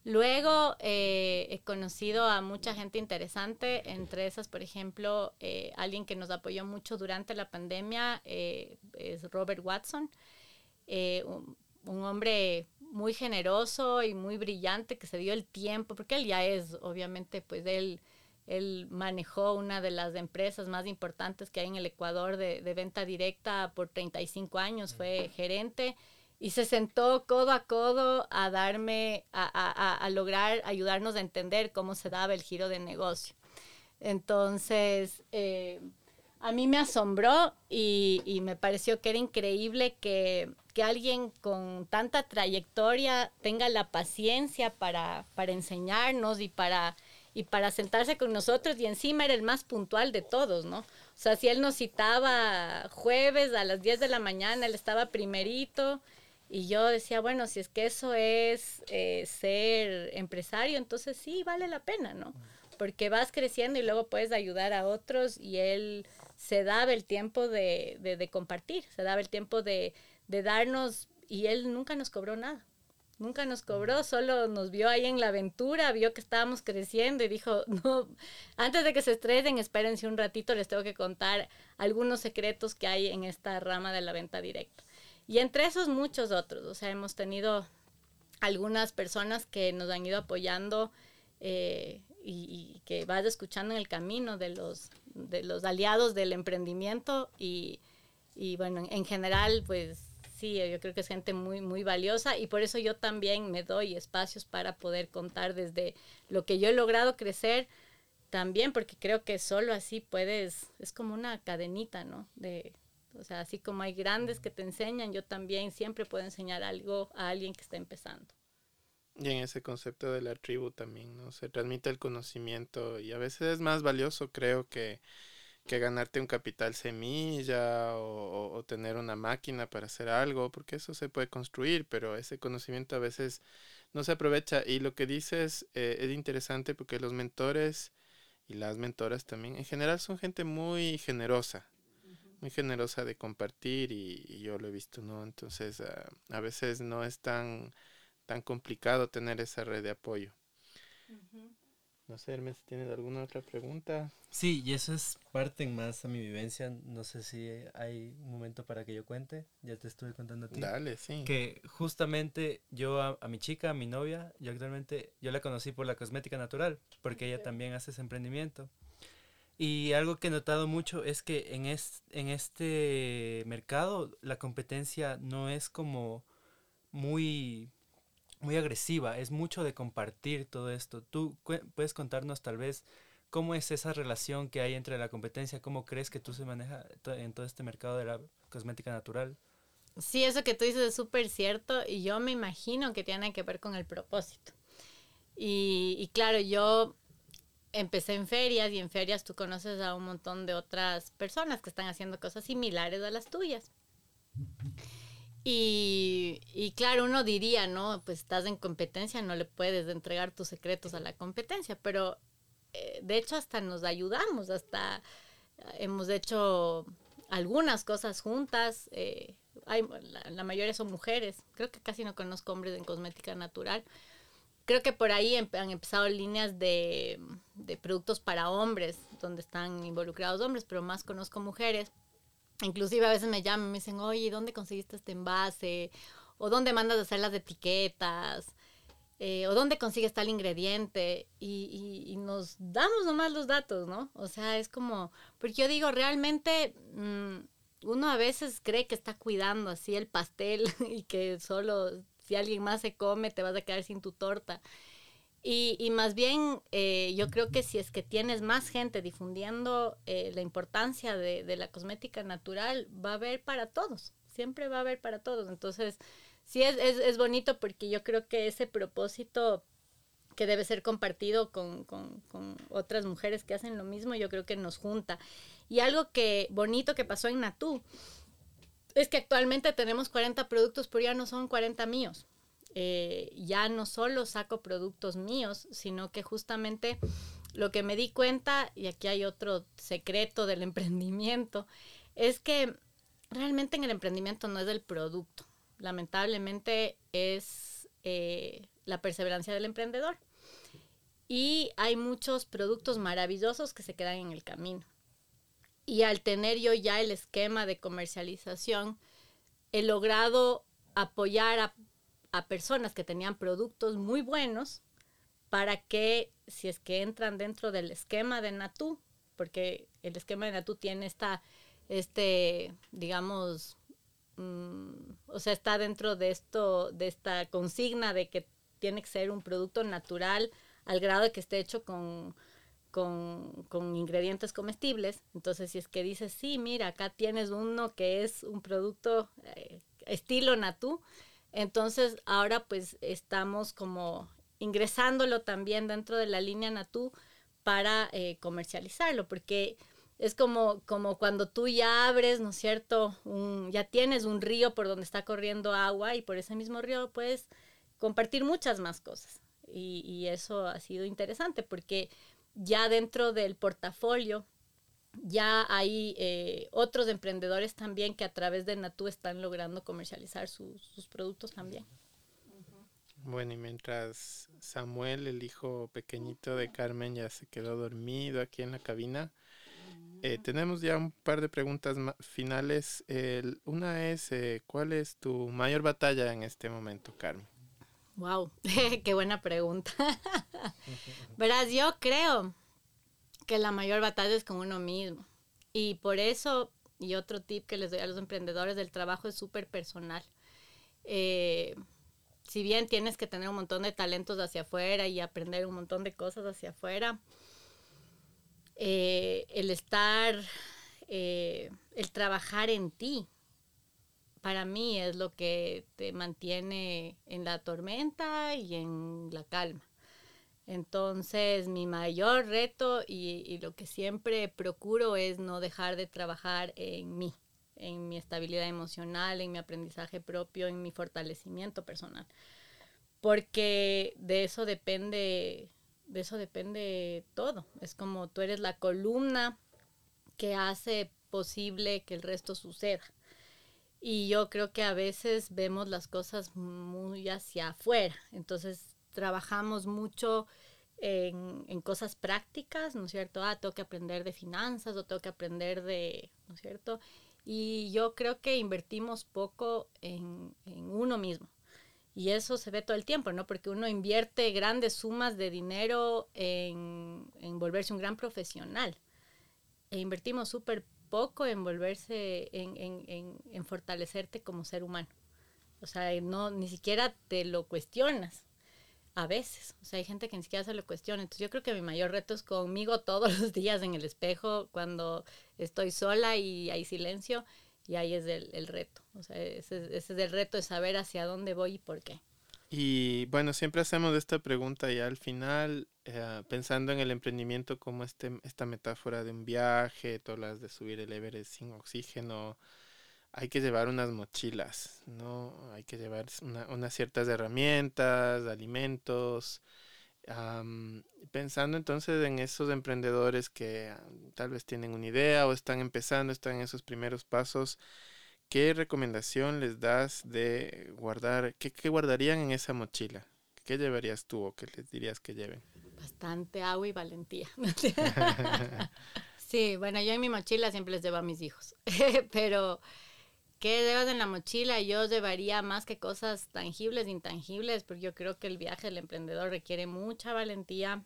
Luego eh, he conocido a mucha gente interesante, entre esas, por ejemplo, eh, alguien que nos apoyó mucho durante la pandemia es Robert Watson, un, un hombre muy generoso y muy brillante que se dio el tiempo, porque él ya es, obviamente, pues él, él manejó una de las empresas más importantes que hay en el Ecuador de, de venta directa por 35 años, fue gerente y se sentó codo a codo a darme, a, a, a, lograr ayudarnos a entender cómo se daba el giro de negocio. Entonces, eh, a mí me asombró y, me pareció que era increíble que, que, alguien con tanta trayectoria tenga la paciencia para, para enseñarnos y para, y para sentarse con nosotros y encima era el más puntual de todos, ¿no? O sea, si él nos citaba jueves a las 10 de la mañana, él estaba primerito y yo decía, bueno, si es que eso es eh, ser empresario, entonces sí, vale la pena, ¿no? Porque vas creciendo y luego puedes ayudar a otros y él se daba el tiempo de, de, compartir, se daba el tiempo de, de, darnos y él nunca nos cobró nada. Nunca nos cobró, solo nos vio ahí en la aventura, vio que estábamos creciendo y dijo, no, antes de que se estresen, espérense un ratito, les tengo que contar algunos secretos que hay en esta rama de la venta directa. Y entre esos muchos otros, o sea, hemos tenido algunas personas que nos han ido apoyando eh, y, que vas escuchando en el camino de los, de los aliados del emprendimiento y, y bueno, en, en, general, pues sí, yo creo que es gente muy, muy valiosa y por eso yo también me doy espacios para poder contar desde lo que yo he logrado crecer también, porque creo que solo así puedes, es como una cadenita, ¿no? De, o sea, así como hay grandes que te enseñan, yo también siempre puedo enseñar algo a alguien que está empezando. Y en ese concepto de la tribu también, ¿no? Se transmite el conocimiento y a veces es más valioso, creo, que, que ganarte un capital semilla o, tener una máquina para hacer algo, porque eso se puede construir, pero ese conocimiento a veces no se aprovecha. Y lo que dices eh, es interesante porque los mentores y las mentoras también en general son gente muy generosa, muy generosa de compartir y, yo lo he visto, ¿no? Entonces ah, a veces no es tan, tan complicado tener esa red de apoyo. No sé, Hermes, ¿tienes alguna otra pregunta? Sí, y eso es parte más a mi vivencia. No sé si hay un momento para que yo cuente. Ya te estuve contando a ti. Dale, sí. Que justamente yo a, mi chica, a mi novia, yo actualmente, yo la conocí por la cosmética natural, porque ella también hace ese emprendimiento. Y algo que he notado mucho es que en, en este mercado la competencia no es como muy muy agresiva, es mucho de compartir todo esto. ¿Tú puedes contarnos tal vez cómo es esa relación que hay entre la competencia? ¿Cómo crees que tú se maneja en todo este mercado de la cosmética natural? Sí, eso que tú dices es súper cierto y yo me imagino que tiene que ver con el propósito. Y, y claro, yo empecé en ferias y en ferias tú conoces a un montón de otras personas que están haciendo cosas similares a las tuyas. Y, claro, uno diría, ¿no? Pues estás en competencia, no le puedes entregar tus secretos a la competencia, pero eh, de hecho hasta nos ayudamos, hasta hemos hecho algunas cosas juntas. Eh, la, mayoría son mujeres, creo que casi no conozco hombres en cosmética natural. Creo que por ahí han empezado líneas de productos para hombres, donde están involucrados hombres, pero más conozco mujeres Inclusive a veces me llaman y me dicen, oye, ¿dónde conseguiste este envase? ¿O dónde mandas a hacer las etiquetas? Eh, ¿O dónde consigues tal ingrediente? Y, y, nos damos nomás los datos, ¿no? O sea, es como, porque yo digo, realmente mm, uno a veces cree que está cuidando así el pastel y que solo si alguien más se come te vas a quedar sin tu torta. Y, más bien, eh, yo creo que si es que tienes más gente difundiendo eh, la importancia de, la cosmética natural, va a haber para todos, siempre va a haber para todos. Entonces, sí es, es, bonito porque yo creo que ese propósito que debe ser compartido con, con, otras mujeres que hacen lo mismo, yo creo que nos junta. Y algo que bonito que pasó en Natú es que actualmente tenemos 40 productos, pero ya no son 40 míos eh, ya no solo saco productos míos, sino que justamente lo que me di cuenta, y aquí hay otro secreto del emprendimiento, es que realmente en el emprendimiento no es el producto, lamentablemente es eh, la perseverancia del emprendedor. Y hay muchos productos maravillosos que se quedan en el camino. Y al tener yo ya el esquema de comercialización, he logrado apoyar a a personas que tenían productos muy buenos para que si es que entran dentro del esquema de Natú, porque el esquema de Natú tiene esta, este, digamos, mm, o sea, está dentro de esto, de esta consigna de que tiene que ser un producto natural al grado de que esté hecho con, con, ingredientes comestibles. Entonces, si es que dices, sí, mira, acá tienes uno que es un producto eh, estilo Natú, entonces ahora pues estamos como ingresándolo también dentro de la línea Natú para eh, comercializarlo, porque es como, como cuando tú ya abres, ¿no es cierto? ya tienes un río por donde está corriendo agua y por ese mismo río puedes compartir muchas más cosas. Y, y eso ha sido interesante porque ya dentro del portafolio ya hay eh, otros emprendedores también que a través de Natu están logrando comercializar sus productos también. Bueno, y mientras Samuel, el hijo pequeñito de Carmen, ya se quedó dormido aquí en la cabina, eh, tenemos ya un par de preguntas finales. una es, eh, ¿cuál es tu mayor batalla en este momento, Carmen? Wow, qué buena pregunta. Verás, yo creo que la mayor batalla es con uno mismo. Y por eso, y otro tip que les doy a los emprendedores del trabajo es súper personal. Eh, si bien tienes que tener un montón de talentos hacia afuera y aprender un montón de cosas hacia afuera, eh, el estar, eh, el trabajar en ti, para mí es lo que te mantiene en la tormenta y en la calma. Entonces, mi mayor reto y, lo que siempre procuro es no dejar de trabajar en mí, en mi estabilidad emocional, en mi aprendizaje propio, en mi fortalecimiento personal. Porque de eso depende, de eso depende todo. Es como tú eres la columna que hace posible que el resto suceda. Y yo creo que a veces vemos las cosas muy hacia afuera. Entonces trabajamos mucho en, cosas prácticas, ¿no es cierto? Ah, tengo que aprender de finanzas o tengo que aprender de, ¿no es cierto? Y yo creo que invertimos poco en, uno mismo. Y eso se ve todo el tiempo, ¿no? Porque uno invierte grandes sumas de dinero en, volverse un gran profesional. E invertimos súper poco en volverse, en, en, fortalecerte como ser humano. O sea, no, ni siquiera te lo cuestionas a veces. O sea, hay gente que ni siquiera se lo cuestiona. Entonces yo creo que mi mayor reto es conmigo todos los días en el espejo, cuando estoy sola y hay silencio, y ahí es el, reto. O sea, ese, ese, es el reto de saber hacia dónde voy y por qué. Y bueno, siempre hacemos esta pregunta y al final, eh, pensando en el emprendimiento como este, esta metáfora de un viaje, todas las de subir el Everest sin oxígeno, hay que llevar unas mochilas, ¿no? Hay que llevar una, unas ciertas herramientas, alimentos. Um, pensando entonces en esos emprendedores que tal vez tienen una idea o están empezando, están en esos primeros pasos, ¿qué recomendación les das de guardar, qué, qué guardarían en esa mochila? ¿Qué llevarías tú o qué les dirías que lleven? Bastante agua y valentía. sí, bueno, yo en mi mochila siempre les llevo a mis hijos, pero ¿qué llevas en la mochila? Yo llevaría más que cosas tangibles, intangibles, porque yo creo que el viaje del emprendedor requiere mucha valentía,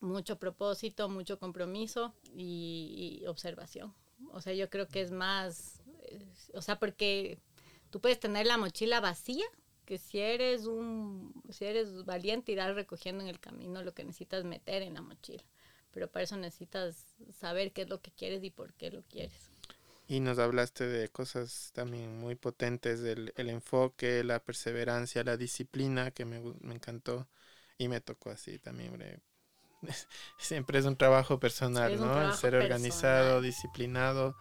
mucho propósito, mucho compromiso y, observación. O sea, yo creo que es más o sea, porque tú puedes tener la mochila vacía, que si eres un, si eres valiente irás recogiendo en el camino lo que necesitas meter en la mochila, pero para eso necesitas saber qué es lo que quieres y por qué lo quieres. Y nos hablaste de cosas también muy potentes, del el enfoque, la perseverancia, la disciplina, que me, me encantó y me tocó así también. Siempre es un trabajo personal, sí, ¿no? Trabajo ser organizado, personal. disciplinado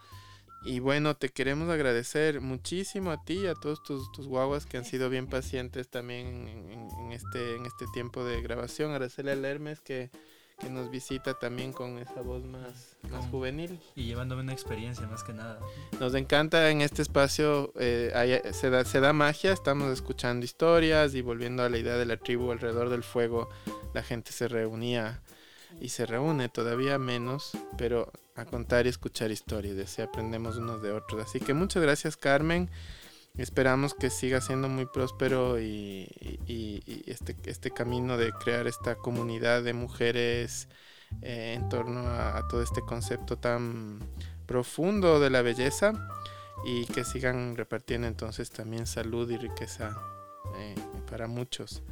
y bueno, te queremos agradecer muchísimo a ti y a todos tus, tus guaguas que han sido bien pacientes también en, en, este, en este tiempo de grabación. Agradecerle al Hermes que, que nos visita también con esa voz más, más juvenil. Y llevándome una experiencia más que nada. Nos encanta en este espacio, eh, hay, se, da, se da magia, estamos escuchando historias y volviendo a la idea de la tribu alrededor del fuego, la gente se reunía y se reúne todavía menos, pero a contar y escuchar historias, y así aprendemos unos de otros. Así que muchas gracias Carmen, esperamos que siga siendo muy próspero y, este, este camino de crear esta comunidad de mujeres eh, en torno a, a, todo este concepto tan profundo de la belleza y que sigan repartiendo entonces también salud y riqueza eh, para muchos.